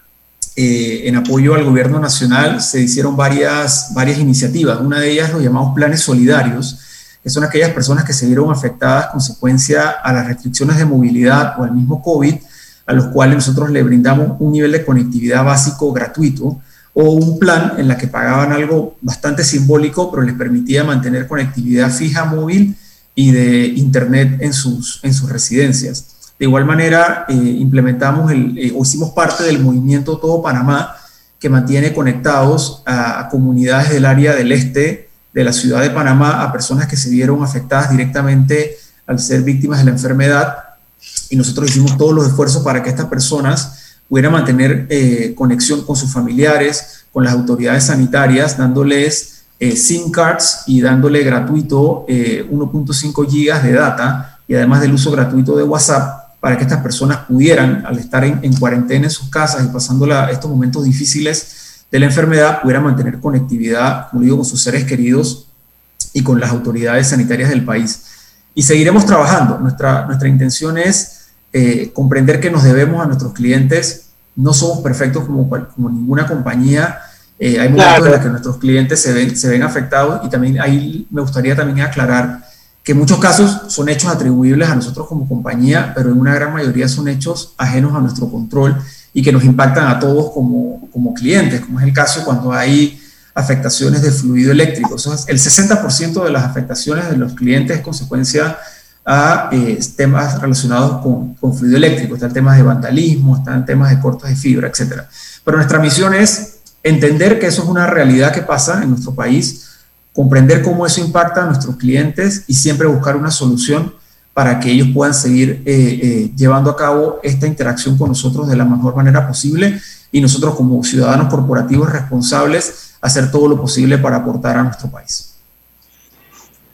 eh, en apoyo al gobierno nacional, se hicieron varias, varias iniciativas. Una de ellas los llamamos planes solidarios, que son aquellas personas que se vieron afectadas consecuencia a las restricciones de movilidad o al mismo COVID, a los cuales nosotros le brindamos un nivel de conectividad básico gratuito o un plan en la que pagaban algo bastante simbólico, pero les permitía mantener conectividad fija móvil y de internet en sus, en sus residencias. De igual manera, eh, implementamos el, eh, o hicimos parte del movimiento Todo Panamá, que mantiene conectados a, comunidades del área del este de la ciudad de Panamá, a personas que se vieron afectadas directamente al ser víctimas de la enfermedad. Y nosotros hicimos todos los esfuerzos para que estas personas pudieran mantener eh, conexión con sus familiares, con las autoridades sanitarias, dándoles SIM cards y dándole gratuito 1.5 gigas de data y además del uso gratuito de WhatsApp para que estas personas pudieran, al estar en, cuarentena en sus casas y pasando estos momentos difíciles de la enfermedad, pudieran mantener conectividad, como digo, con sus seres queridos y con las autoridades sanitarias del país. Y seguiremos trabajando. Nuestra, nuestra intención es eh, comprender que nos debemos a nuestros clientes. No somos perfectos como, como ninguna compañía. Eh, hay momentos en los que nuestros clientes se ven, se ven afectados y también ahí me gustaría también aclarar que muchos casos son hechos atribuibles a nosotros como compañía, pero en una gran mayoría son hechos ajenos a nuestro control y que nos impactan a todos como, como clientes, como es el caso cuando hay afectaciones de fluido eléctrico. el 60% de las afectaciones de los clientes es consecuencia a eh, temas relacionados con, con, fluido eléctrico. Están temas de vandalismo, están temas de cortes de fibra, etc. Pero nuestra misión es entender que eso es una realidad que pasa en nuestro país, comprender cómo eso impacta a nuestros clientes y siempre buscar una solución para que ellos puedan seguir eh, eh, llevando a cabo esta interacción con nosotros de la mejor manera posible y nosotros como ciudadanos corporativos responsables hacer todo lo posible para aportar a nuestro país.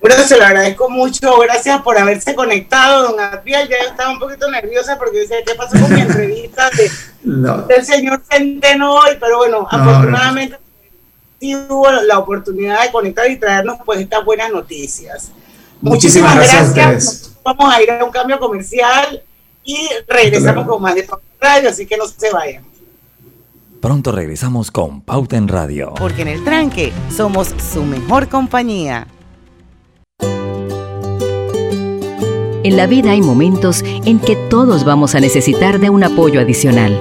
Bueno, se lo agradezco mucho. Gracias por haberse conectado, don Adriel. Ya yo estaba un poquito nerviosa porque decía, ¿qué pasó con mi entrevista del señor Centeno hoy? Pero bueno, afortunadamente hubo la oportunidad de conectar y traernos pues estas buenas noticias. Muchísimas, gracias. Vamos a ir a un cambio comercial y regresamos con más de Radio, así que no se vayan. Pronto regresamos con Pauta en Radio. Porque en el tranque somos su mejor compañía. En la vida hay momentos en que todos vamos a necesitar de un apoyo adicional.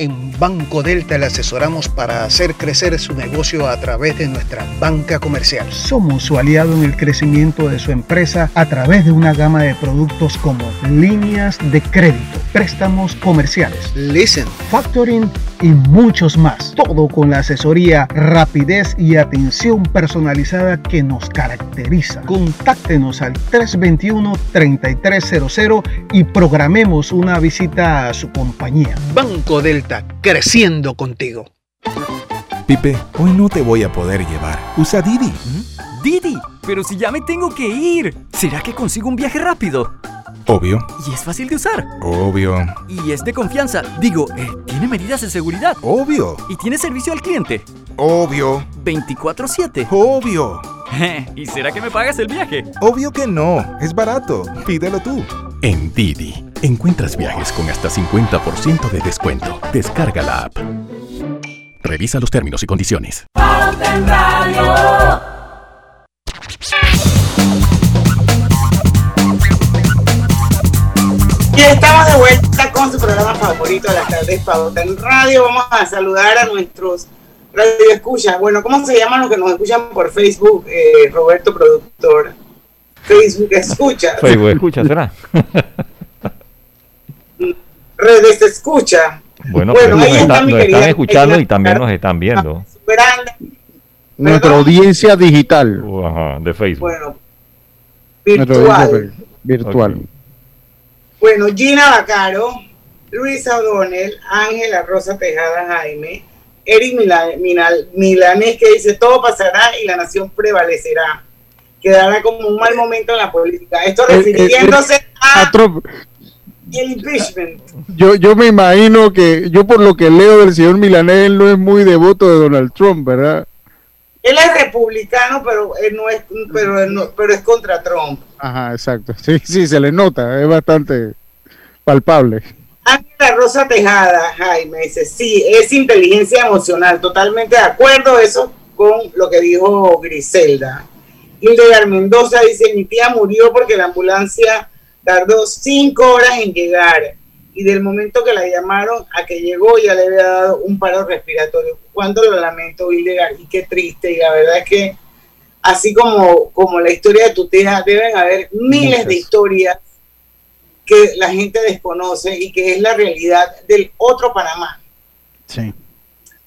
En Banco Delta le asesoramos para hacer crecer su negocio a través de nuestra banca comercial. Somos su aliado en el crecimiento de su empresa a través de una gama de productos como líneas de crédito, préstamos comerciales, listen, factoring y muchos más. Todo con la asesoría, rapidez y atención personalizada que nos caracteriza. Contáctenos al 321-3300 y programemos una visita a su compañía. Banco Delta creciendo contigo. Pipe, hoy no te voy a poder llevar. Usa Didi. ¿Mm? Didi, pero si ya me tengo que ir. ¿Será que consigo un viaje rápido? Obvio. Y es fácil de usar. Obvio. Y es de confianza. Digo, eh, tiene medidas de seguridad. Obvio. Y tiene servicio al cliente. Obvio. 24/7. Obvio. ¿Y será que me pagas el viaje? Obvio que no. Es barato. Pídelo tú. En Didi, encuentras viajes con hasta 50% de descuento. Descarga la app. Revisa los términos y condiciones. Estamos de vuelta con su programa favorito de las tardes Pauta en Radio. Vamos a saludar a nuestros radio escucha. Bueno, ¿cómo se llaman los que nos escuchan por Facebook, eh, Roberto Productor? Facebook escucha. Facebook escucha, ¿será? Redes escucha. Bueno, bueno ahí está, nos están escuchando y también nos están viendo. Nuestra audiencia digital. ajá, de Facebook. Bueno, virtual. Virtual. Bueno, Gina Bacaro, Luisa O'Donnell, Ángela Rosa Tejada Jaime, Eric Milanés que dice todo pasará y la nación prevalecerá quedará como un mal momento en la política. Esto eh, eh, refiriéndose eh, a, Trump. el impeachment. Yo, yo me imagino que, yo por lo que leo del señor Milanés, él no es muy devoto de Donald Trump, ¿verdad? Él es republicano, pero él no es, pero, pero es contra Trump. Ajá, exacto. Sí, sí, se le nota, es bastante palpable. Ángela Rosa Tejada, Jaime, dice, sí, es inteligencia emocional, totalmente de acuerdo eso con lo que dijo Griselda. Hildegard Mendoza dice, mi tía murió porque la ambulancia tardó cinco horas en llegar y del momento que la llamaron a que llegó ya le había dado un paro respiratorio. Cuánto lo lamento, Hildegard, y qué triste. Y la verdad es que así como, como la historia de tu tía, deben haber miles de historias que la gente desconoce y que es la realidad del otro Panamá. Sí.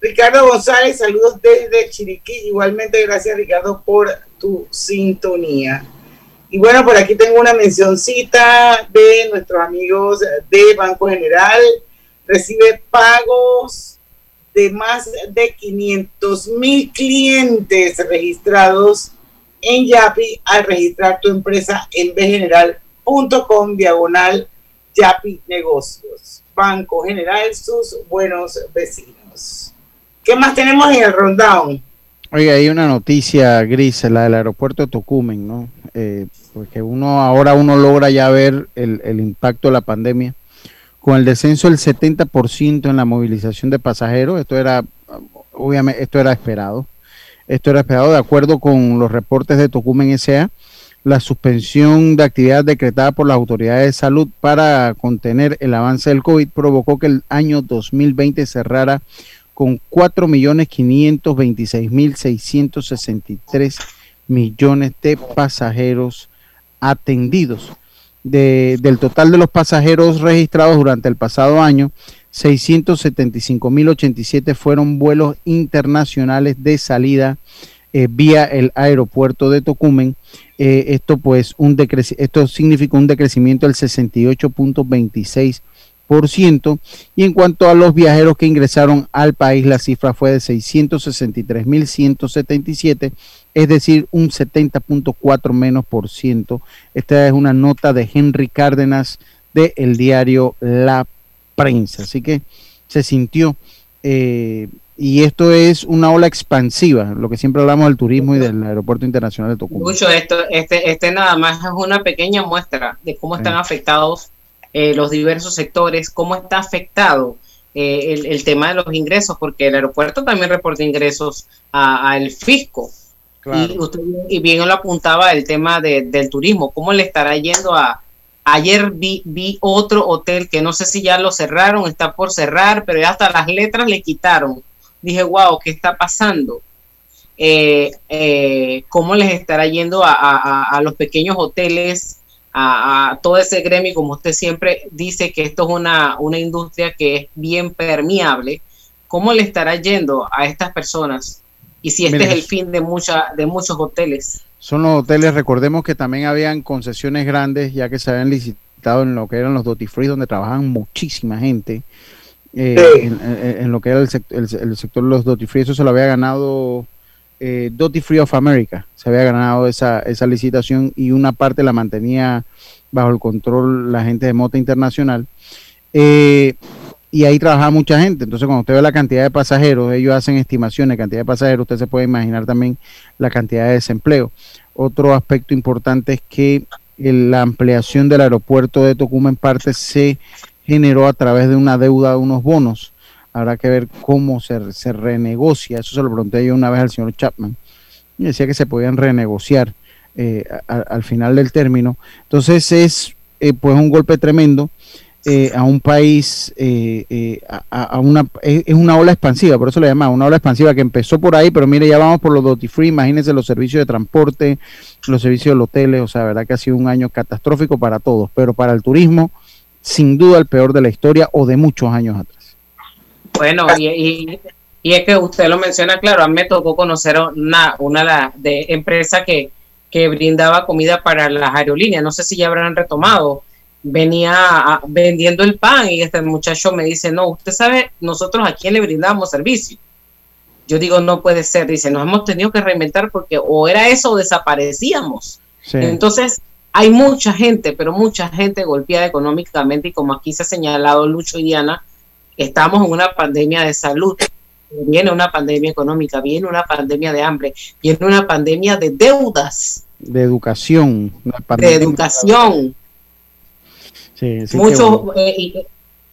Ricardo González, saludos desde Chiriquí. Igualmente, gracias Ricardo por tu sintonía. Y bueno, por aquí tengo una mencioncita de nuestros amigos de Banco General. Recibe pagos de más de 500 mil clientes registrados en YAPI al registrar tu empresa en B General facebook.com diagonal Yapi Negocios. Banco General, sus buenos vecinos. ¿Qué más tenemos en el rundown? Oiga, hay una noticia gris, la del aeropuerto de Tocumen, ¿no? Eh, porque uno ahora uno logra ya ver el, el impacto de la pandemia con el descenso del 70% en la movilización de pasajeros. Esto era, obviamente, esto era esperado. Esto era esperado de acuerdo con los reportes de Tocumen S.A. La suspensión de actividad decretada por las autoridades de salud para contener el avance del COVID provocó que el año 2020 cerrara con 4.526.663 millones de pasajeros atendidos. De, del total de los pasajeros registrados durante el pasado año, 675.087 fueron vuelos internacionales de salida eh, vía el aeropuerto de Tocumen. Eh, esto pues un esto significó un decrecimiento del 68.26%. Y en cuanto a los viajeros que ingresaron al país, la cifra fue de 663.177, es decir, un 70.4 menos por ciento. Esta es una nota de Henry Cárdenas del el diario La Prensa. Así que se sintió, eh, y esto es una ola expansiva, lo que siempre hablamos del turismo y del Aeropuerto Internacional de Tocumen. Mucho esto, este, este nada más es una pequeña muestra de cómo están afectados eh, los diversos sectores, cómo está afectado eh, el, tema de los ingresos, porque el aeropuerto también reporta ingresos al fisco. Y, usted, y bien lo apuntaba el tema del turismo, cómo le estará yendo a, Ayer vi, vi otro hotel que no sé si ya lo cerraron, está por cerrar, pero ya hasta las letras le quitaron. Dije, wow, ¿qué está pasando? Eh, eh, ¿Cómo les estará yendo a, los pequeños hoteles, a, todo ese gremio? Como usted siempre dice que esto es una, una industria que es bien permeable. ¿Cómo le estará yendo a estas personas? Y si este es el fin de, mucha, de muchos hoteles son los hoteles. Recordemos que también habían concesiones grandes, ya que se habían licitado en lo que eran los duty free, donde trabajaban muchísima gente. Eh, en, lo que era el, sector de los duty free, eso se lo había ganado eh, Free of America, se había ganado esa, esa licitación y una parte la mantenía bajo el control la gente de Mota Internacional. Eh, y ahí trabajaba mucha gente. Entonces, cuando usted ve la cantidad de pasajeros, ellos hacen estimaciones cantidad de pasajeros, usted se puede imaginar también la cantidad de desempleo. Otro aspecto importante es que la ampliación del aeropuerto de Tocumen parte se generó a través de una deuda de unos bonos. Habrá que ver cómo se, renegocia. Eso se lo pregunté yo una vez al señor Chapman. Y decía que se podían renegociar eh, al final del término. Entonces es eh, pues un golpe tremendo eh, a un país, eh, eh, a, una, es, una ola expansiva, por eso le llamaba, una ola expansiva que empezó por ahí, pero mire, ya vamos por los duty free, imagínense los servicios de transporte, los servicios de hoteles, o sea, verdad que ha sido un año catastrófico para todos, pero para el turismo, sin duda el peor de la historia o de muchos años atrás. Bueno, y, es que usted lo menciona, claro, a mí me tocó conocer una, una de empresa que, que brindaba comida para las aerolíneas, no sé si ya habrán retomado venía vendiendo el pan y este muchacho me dice, no, usted sabe, nosotros a quién le brindamos servicio. Yo digo, no puede ser, dice, nos hemos tenido que reinventar porque o era eso o desaparecíamos. Entonces, hay mucha gente, pero mucha gente golpeada económicamente y como aquí se ha señalado Lucho y Diana, estamos en una pandemia de salud, viene una pandemia económica, viene una pandemia de hambre, viene una pandemia de deudas. De educación. de educación mucho, eh,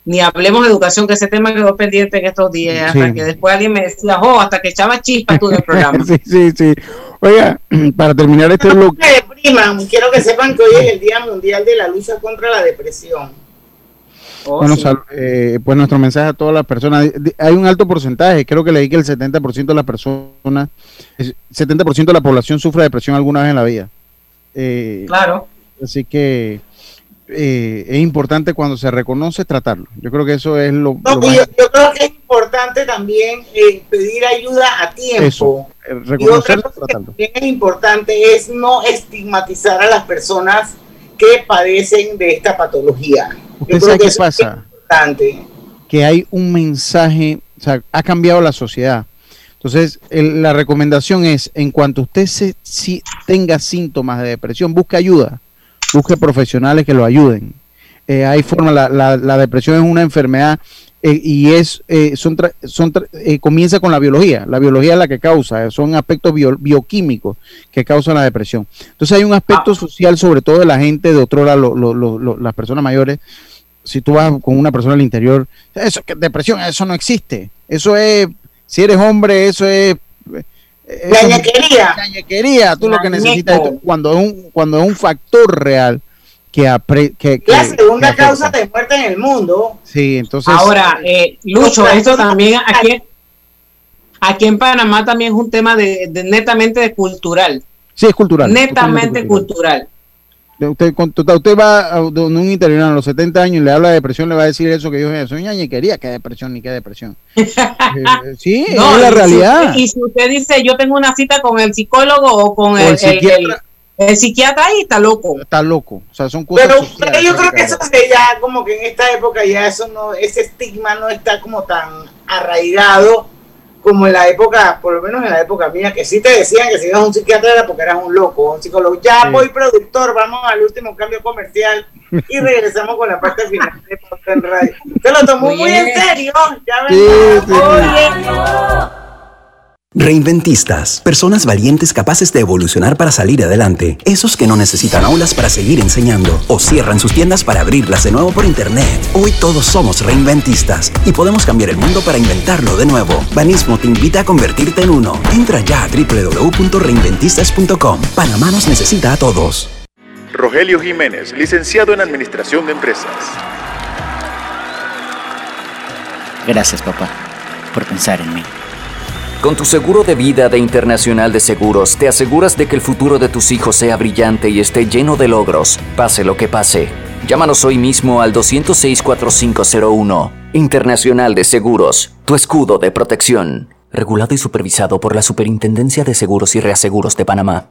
ni hablemos de educación, que ese tema quedó pendiente en estos días, hasta que después alguien me decía, oh, hasta que echaba chispas tú del programa. sí, sí, sí. Oiga, para terminar este bloque. quiero que sepan que hoy es el Día Mundial de la Lucha contra la Depresión. Oh, bueno, eh, pues nuestro mensaje a todas las personas, hay un alto porcentaje, creo que leí que el 70% de las personas, 70% de la población sufre depresión alguna vez en la vida. Eh, claro. Así que eh, es importante cuando se reconoce tratarlo. Yo creo que eso es lo, yo, creo que es importante también eh, pedir ayuda a tiempo. Eso, reconocerlo, tratarlo. También es importante es no estigmatizar a las personas que padecen de esta patología. ¿Usted sabe qué pasa? Que hay un mensaje, o sea, ha cambiado la sociedad. Entonces, la recomendación es, en cuanto usted se, si tenga síntomas de depresión, busque ayuda busque profesionales que lo ayuden. Eh, hay forma, la, la, la depresión es una enfermedad eh, y es eh, son, son eh, comienza con la biología. La biología es la que causa, son aspectos bioquímicos que causan la depresión. Entonces hay un aspecto social, sobre todo de la gente de otro lado, las personas mayores. Si tú vas con una persona al interior, eso que depresión, eso no existe. Eso es, si eres hombre, eso es Ñañequería. Tú lo que necesitas cuando es un, cuando es un factor real que, apre, que, la segunda causa de muerte en el mundo. Sí, entonces. Ahora, eh, Lucho, esto también aquí, aquí en Panamá también es un tema de, netamente de cultural. Sí, es cultural. Netamente cultural. Usted, usted va a un interior a los 70 años y le habla de depresión, le va a decir eso que yo soy ñañequería, que depresión ni qué depresión. Eh, sí, es la realidad. y si usted dice, yo tengo una cita con el psicólogo o con el, psiquiatra. El psiquiatra ahí está loco. Está loco. O sea, son cosas. Pero, yo creo que eso ya como que en esta época ya eso no, ese estigma no está como tan arraigado como en la época, por lo menos en la época mía, que sí te decían que si eras un psiquiatra era porque eras un loco, un psicólogo. Ya voy productor, vamos al último cambio comercial y regresamos con la parte final de en Radio. Se lo tomó muy, en serio. Ya ven. Reinventistas, personas valientes capaces de evolucionar para salir adelante, esos que no necesitan aulas para seguir enseñando o cierran sus tiendas para abrirlas de nuevo por internet. Hoy todos somos reinventistas y podemos cambiar el mundo para inventarlo de nuevo. Banismo te invita a convertirte en uno. Entra ya a www.reinventistas.com. Panamá nos necesita a todos. Rogelio Jiménez, licenciado en Administración de Empresas. Gracias, papá, por pensar en mí. Con tu seguro de vida de Internacional de Seguros, te aseguras de que el futuro de tus hijos sea brillante y esté lleno de logros, pase lo que pase. Llámanos hoy mismo al 206-4501. Internacional de Seguros, tu escudo de protección. Regulado y supervisado por la Superintendencia de Seguros y Reaseguros de Panamá.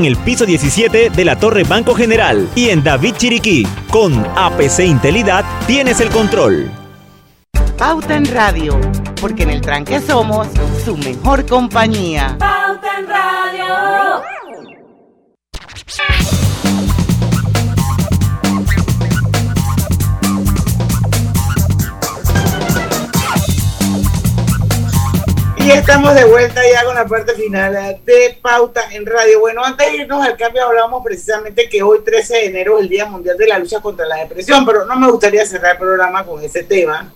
en el piso 17 de la Torre Banco General y en David Chiriquí. Con APC Intelidad tienes el control. Pauta en Radio, porque en el tranque somos su mejor compañía. Pauta en Radio. Y estamos de vuelta ya con la parte final de Pauta en Radio. Bueno, antes de irnos al cambio hablábamos precisamente que hoy 13 de enero es el Día Mundial de la Lucha contra la Depresión, pero no me gustaría cerrar el programa con ese tema.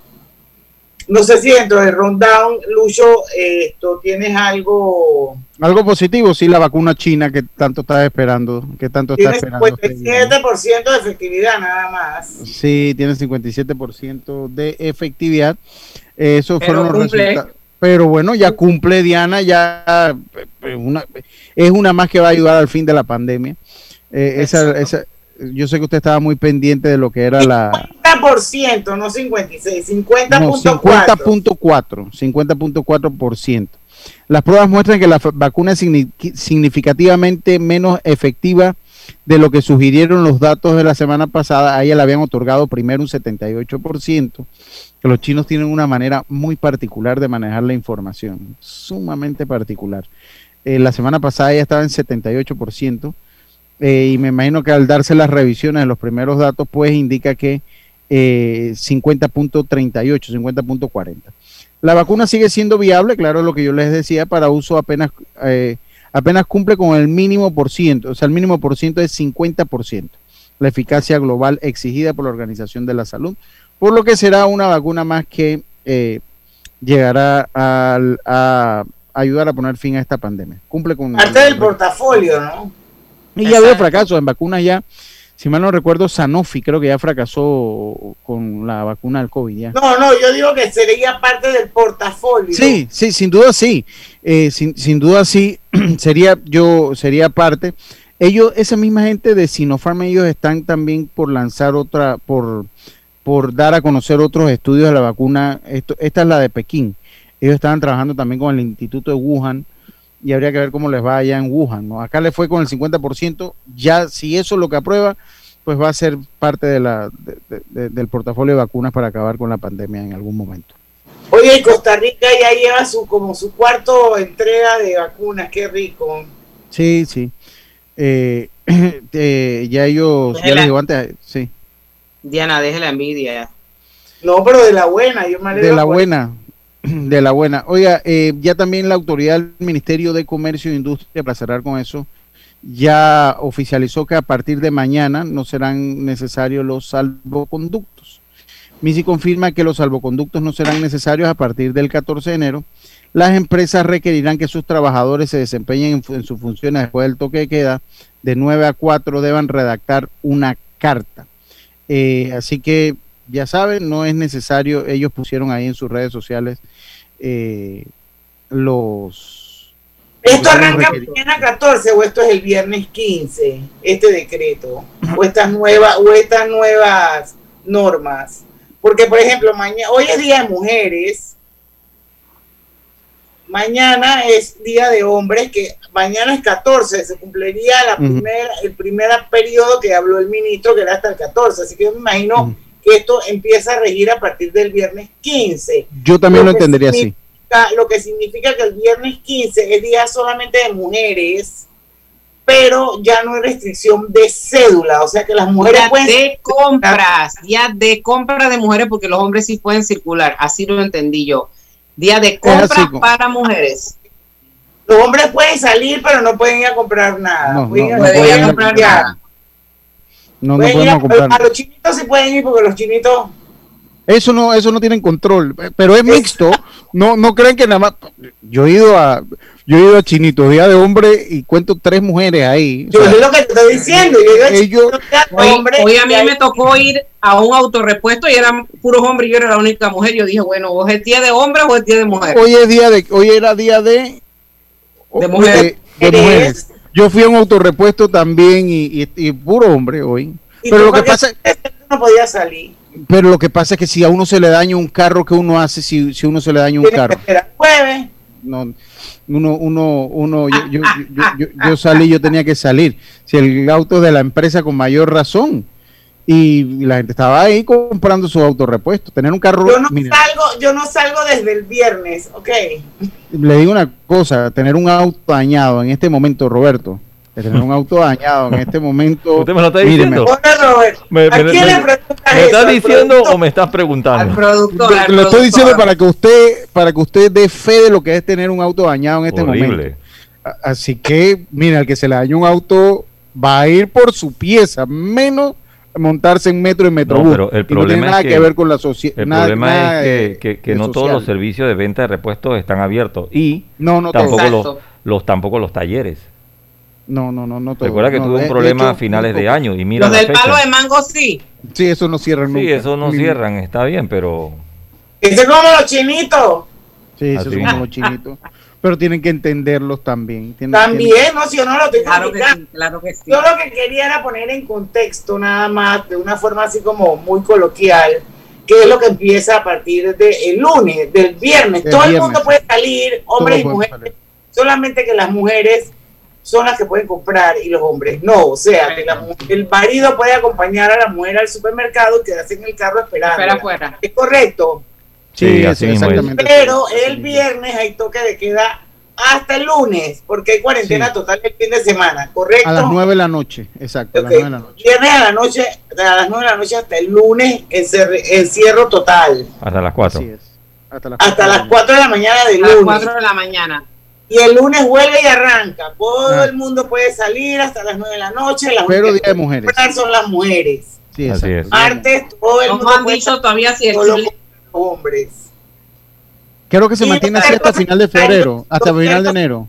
No sé si dentro del rundown, Lucho, esto tienes algo... Algo positivo, sí, la vacuna china que tanto estás esperando, que tanto está esperando. 57% de efectividad nada más. Sí, tiene 57% de efectividad. Eso fueron los resultados pero bueno, ya cumple Diana, ya eh, una, es una más que va a ayudar al fin de la pandemia. Eh, esa, esa, yo sé que usted estaba muy pendiente de lo que era la... 50%, no 56, 50.4. No, 50.4, 50.4%. Las pruebas muestran que la vacuna es significativamente menos efectiva de lo que sugirieron los datos de la semana pasada. A ella le habían otorgado primero un 78%, los chinos tienen una manera muy particular de manejar la información, sumamente particular. Eh, la semana pasada ya estaba en 78%, eh, y me imagino que al darse las revisiones de los primeros datos, pues indica que 50.38, eh, 50.40. La vacuna sigue siendo viable, claro, lo que yo les decía, para uso apenas, apenas cumple con el mínimo por ciento, o sea, el mínimo por ciento es 50%, la eficacia global exigida por la Organización de la Salud por lo que será una vacuna más que eh, llegará a, ayudar a poner fin a esta pandemia. Cumple con... Parte del portafolio, ¿no? Y ya había fracaso en vacunas ya. Si mal no recuerdo, Sanofi creo que ya fracasó con la vacuna del COVID. Ya. No, no, yo digo que sería parte del portafolio. Sí, sí, sin duda sí. Eh, sin, sin, duda sí, sería, yo, sería parte. ellos, esa misma gente de Sinopharm, ellos están también por lanzar otra, por, por dar a conocer otros estudios de la vacuna. Esto, esta es la de Pekín. Ellos estaban trabajando también con el Instituto de Wuhan y habría que ver cómo les va allá en Wuhan. ¿no? Acá le fue con el 50%. Ya, si eso es lo que aprueba, pues va a ser parte de la, de- de- del portafolio de vacunas para acabar con la pandemia en algún momento. Oye, Costa Rica ya lleva su como su cuarto entrega de vacunas, qué rico. Sí, sí. Eh, eh, ya ellos, ya les digo antes, sí. Diana, deje la envidia. No, pero de la buena, yo me De la por- buena, de la buena. Oiga, eh, ya también la autoridad del Ministerio de Comercio e Industria, para cerrar con eso, ya oficializó que a partir de mañana no serán necesarios los salvoconductos. MISI confirma que los salvoconductos no serán necesarios a partir del 14 de enero. Las empresas requerirán que sus trabajadores se desempeñen en, en sus funciones después del toque de queda. De 9 a 4 deban redactar una carta. Eh, así que ya saben, no es necesario, ellos pusieron ahí en sus redes sociales eh, los... ¿Esto arranca mañana 14 o esto es el viernes 15, este decreto? O estas nuevas, o estas nuevas normas. Porque, por ejemplo, mañana, hoy es Día de Mujeres, mañana es Día de Hombres, que mañana es 14, se cumpliría la primera, el primer periodo que habló el ministro, que era hasta el 14. Así que yo me imagino que esto empieza a regir a partir del viernes 15. Yo también lo entendería así. Lo que significa que el viernes 15 es día solamente de mujeres, pero ya no hay restricción de cédula, o sea que las mujeres Día pueden... de compras, día de compra de mujeres, porque los hombres sí pueden circular, así lo entendí yo. Día de compras para mujeres. Los hombres pueden salir, pero no pueden ir a comprar nada. No, pueden no, ir no a- pueden pueden ir a comprar nada. No, no Pueden ir a, comprar. a los chinitos sí pueden ir porque los chinitos... Eso no, eso no tienen control, pero es mixto. No, no creen que nada más. Yo he ido a, yo he ido a Chinito, día de hombre, y cuento tres mujeres ahí. O Yo sea, es lo que te estoy diciendo. Yo ellos, Hoy, hombre, hoy a mí me tocó ir a un autorrepuesto y eran puros hombres y yo era la única mujer. Yo dije, bueno, o es día de hombres o es día de mujeres. hoy es día de, hoy era día de, De mujeres. de, de mujeres. Yo fui a un autorrepuesto también y, y- y puro hombre hoy. y Pero lo que pasa, no podía salir. pero lo que pasa es que si a uno se le daña un carro, ¿qué uno hace si, si uno se le daña un Tienes que carro? esperar jueves. no, uno, uno, uno, yo, yo, yo, yo, yo salí, yo tenía que salir. Si el auto de la empresa con mayor razón. Y la gente estaba ahí comprando su auto repuesto. Tener un carro, Yo no salgo, yo no salgo desde el viernes, ¿ok? le digo una cosa, tener un auto dañado en este momento, Roberto, de tener un auto dañado en este momento. ¿Usted me lo está diciendo? Me, ¿A me- quién me- le preguntas ¿me estás eso? ¿Al diciendo productor? o me estás preguntando? Productor, Lo, al lo estoy diciendo para que usted, para que usted dé fe de lo que es tener un auto dañado en este Horrible. momento. Así que, mira, el que se le dañe un auto va a ir por su pieza, menos montarse en metro y metrobús. No, pero el Y no tiene problema nada es que, que- ver con la sociedad. El problema es que, que- que no todos los servicios de venta de repuestos están abiertos y No, no tampoco todos. los, los tampoco los talleres. No, no, no, no todo. Recuerda que No, tuve de- un de problema a finales de año y mira Los del palo de mango sí. Sí, eso no cierran nunca. Sí, eso no Ni- cierran, está bien, pero Ese es como los chinitos. Sí, son mismo. como los chinitos. Pero tienen que entenderlos también. Tienen- También, no, si yo no lo estoy Claro que sí, claro que sí. Yo lo que quería era poner en contexto nada más, de una forma así como muy coloquial, que es lo que empieza a partir del lunes, del viernes. Todo el mundo puede salir, hombres y Todos mujeres, solamente que las mujeres son las que pueden comprar y los hombres no. O sea, que la mu- el marido puede acompañar a la mujer al supermercado y quedarse en el carro esperando. Espera afuera. Es correcto. Sí, Sí, sí, así exactamente. Pero el viernes hay toque de queda hasta el lunes, porque hay cuarentena Sí. total el fin de semana, ¿correcto? A las 9 de la noche, exacto, a las Ok. 9 de la noche. Viernes a la noche, a las 9 de la noche hasta el lunes, encierro total. hasta las 4. Así es. Hasta las Hasta cuatro de la las 4 de la mañana del A las lunes. 4 de la mañana. Y el lunes vuelve y arranca. Todo Ah. el mundo puede salir hasta las 9 de la noche. Las Pero Día de Mujeres. son las mujeres. Sí, Así es. Martes, todo el No mundo han dicho todavía si el chile- los hombres. Creo que se Y mantiene así hasta final de febrero, hasta final de enero.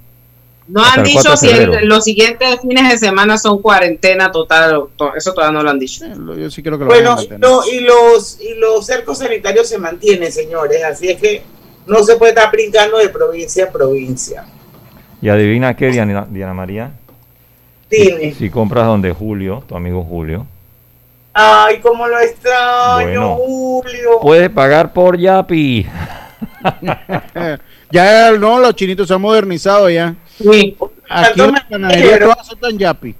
no han el 4 dicho si el- los siguientes fines de semana son cuarentena total. Eso todavía no lo han dicho. Eh, lo- Yo sí creo que lo van a Bueno, y, mantener. lo- y los, y los cercos sanitarios se mantienen, señores. Así es que no se puede estar brincando de provincia a provincia. Y adivina qué, Diana, Diana María. Dime. Si, compras donde Julio, tu amigo Julio. Ay, cómo lo extraño, Julio. Puedes pagar por Yapi. ya no, los chinitos se han modernizado ya. Sí. Aquí en la todas son Yapi.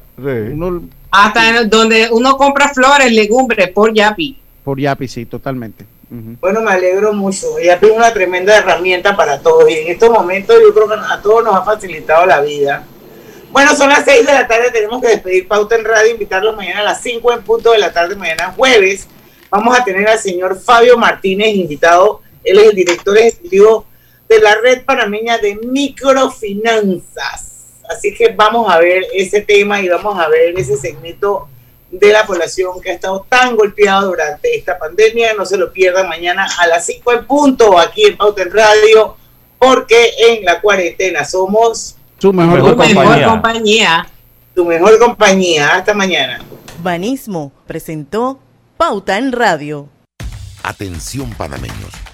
Hasta donde uno compra flores, legumbres, por Yapi. Por Yapi, sí, totalmente. Bueno, me alegro mucho. Yapi es una tremenda herramienta para todos. Y en estos momentos yo creo que a todos nos ha facilitado la vida. Bueno, son las 6 de la tarde, tenemos que despedir Pauta en Radio, invitarlos mañana a las 5 en punto de la tarde, mañana jueves. Vamos a tener al señor Fabio Martínez invitado. Él es el director ejecutivo de la Red Panameña de Microfinanzas. Así que vamos a ver ese tema y vamos a ver ese segmento de la población que ha estado tan golpeada durante esta pandemia. No se lo pierdan mañana a las 5 en punto aquí en Pauta en Radio, porque en la cuarentena somos su mejor, compañía. Tu mejor compañía. Hasta mañana. Banismo presentó Pauta en Radio. Atención panameños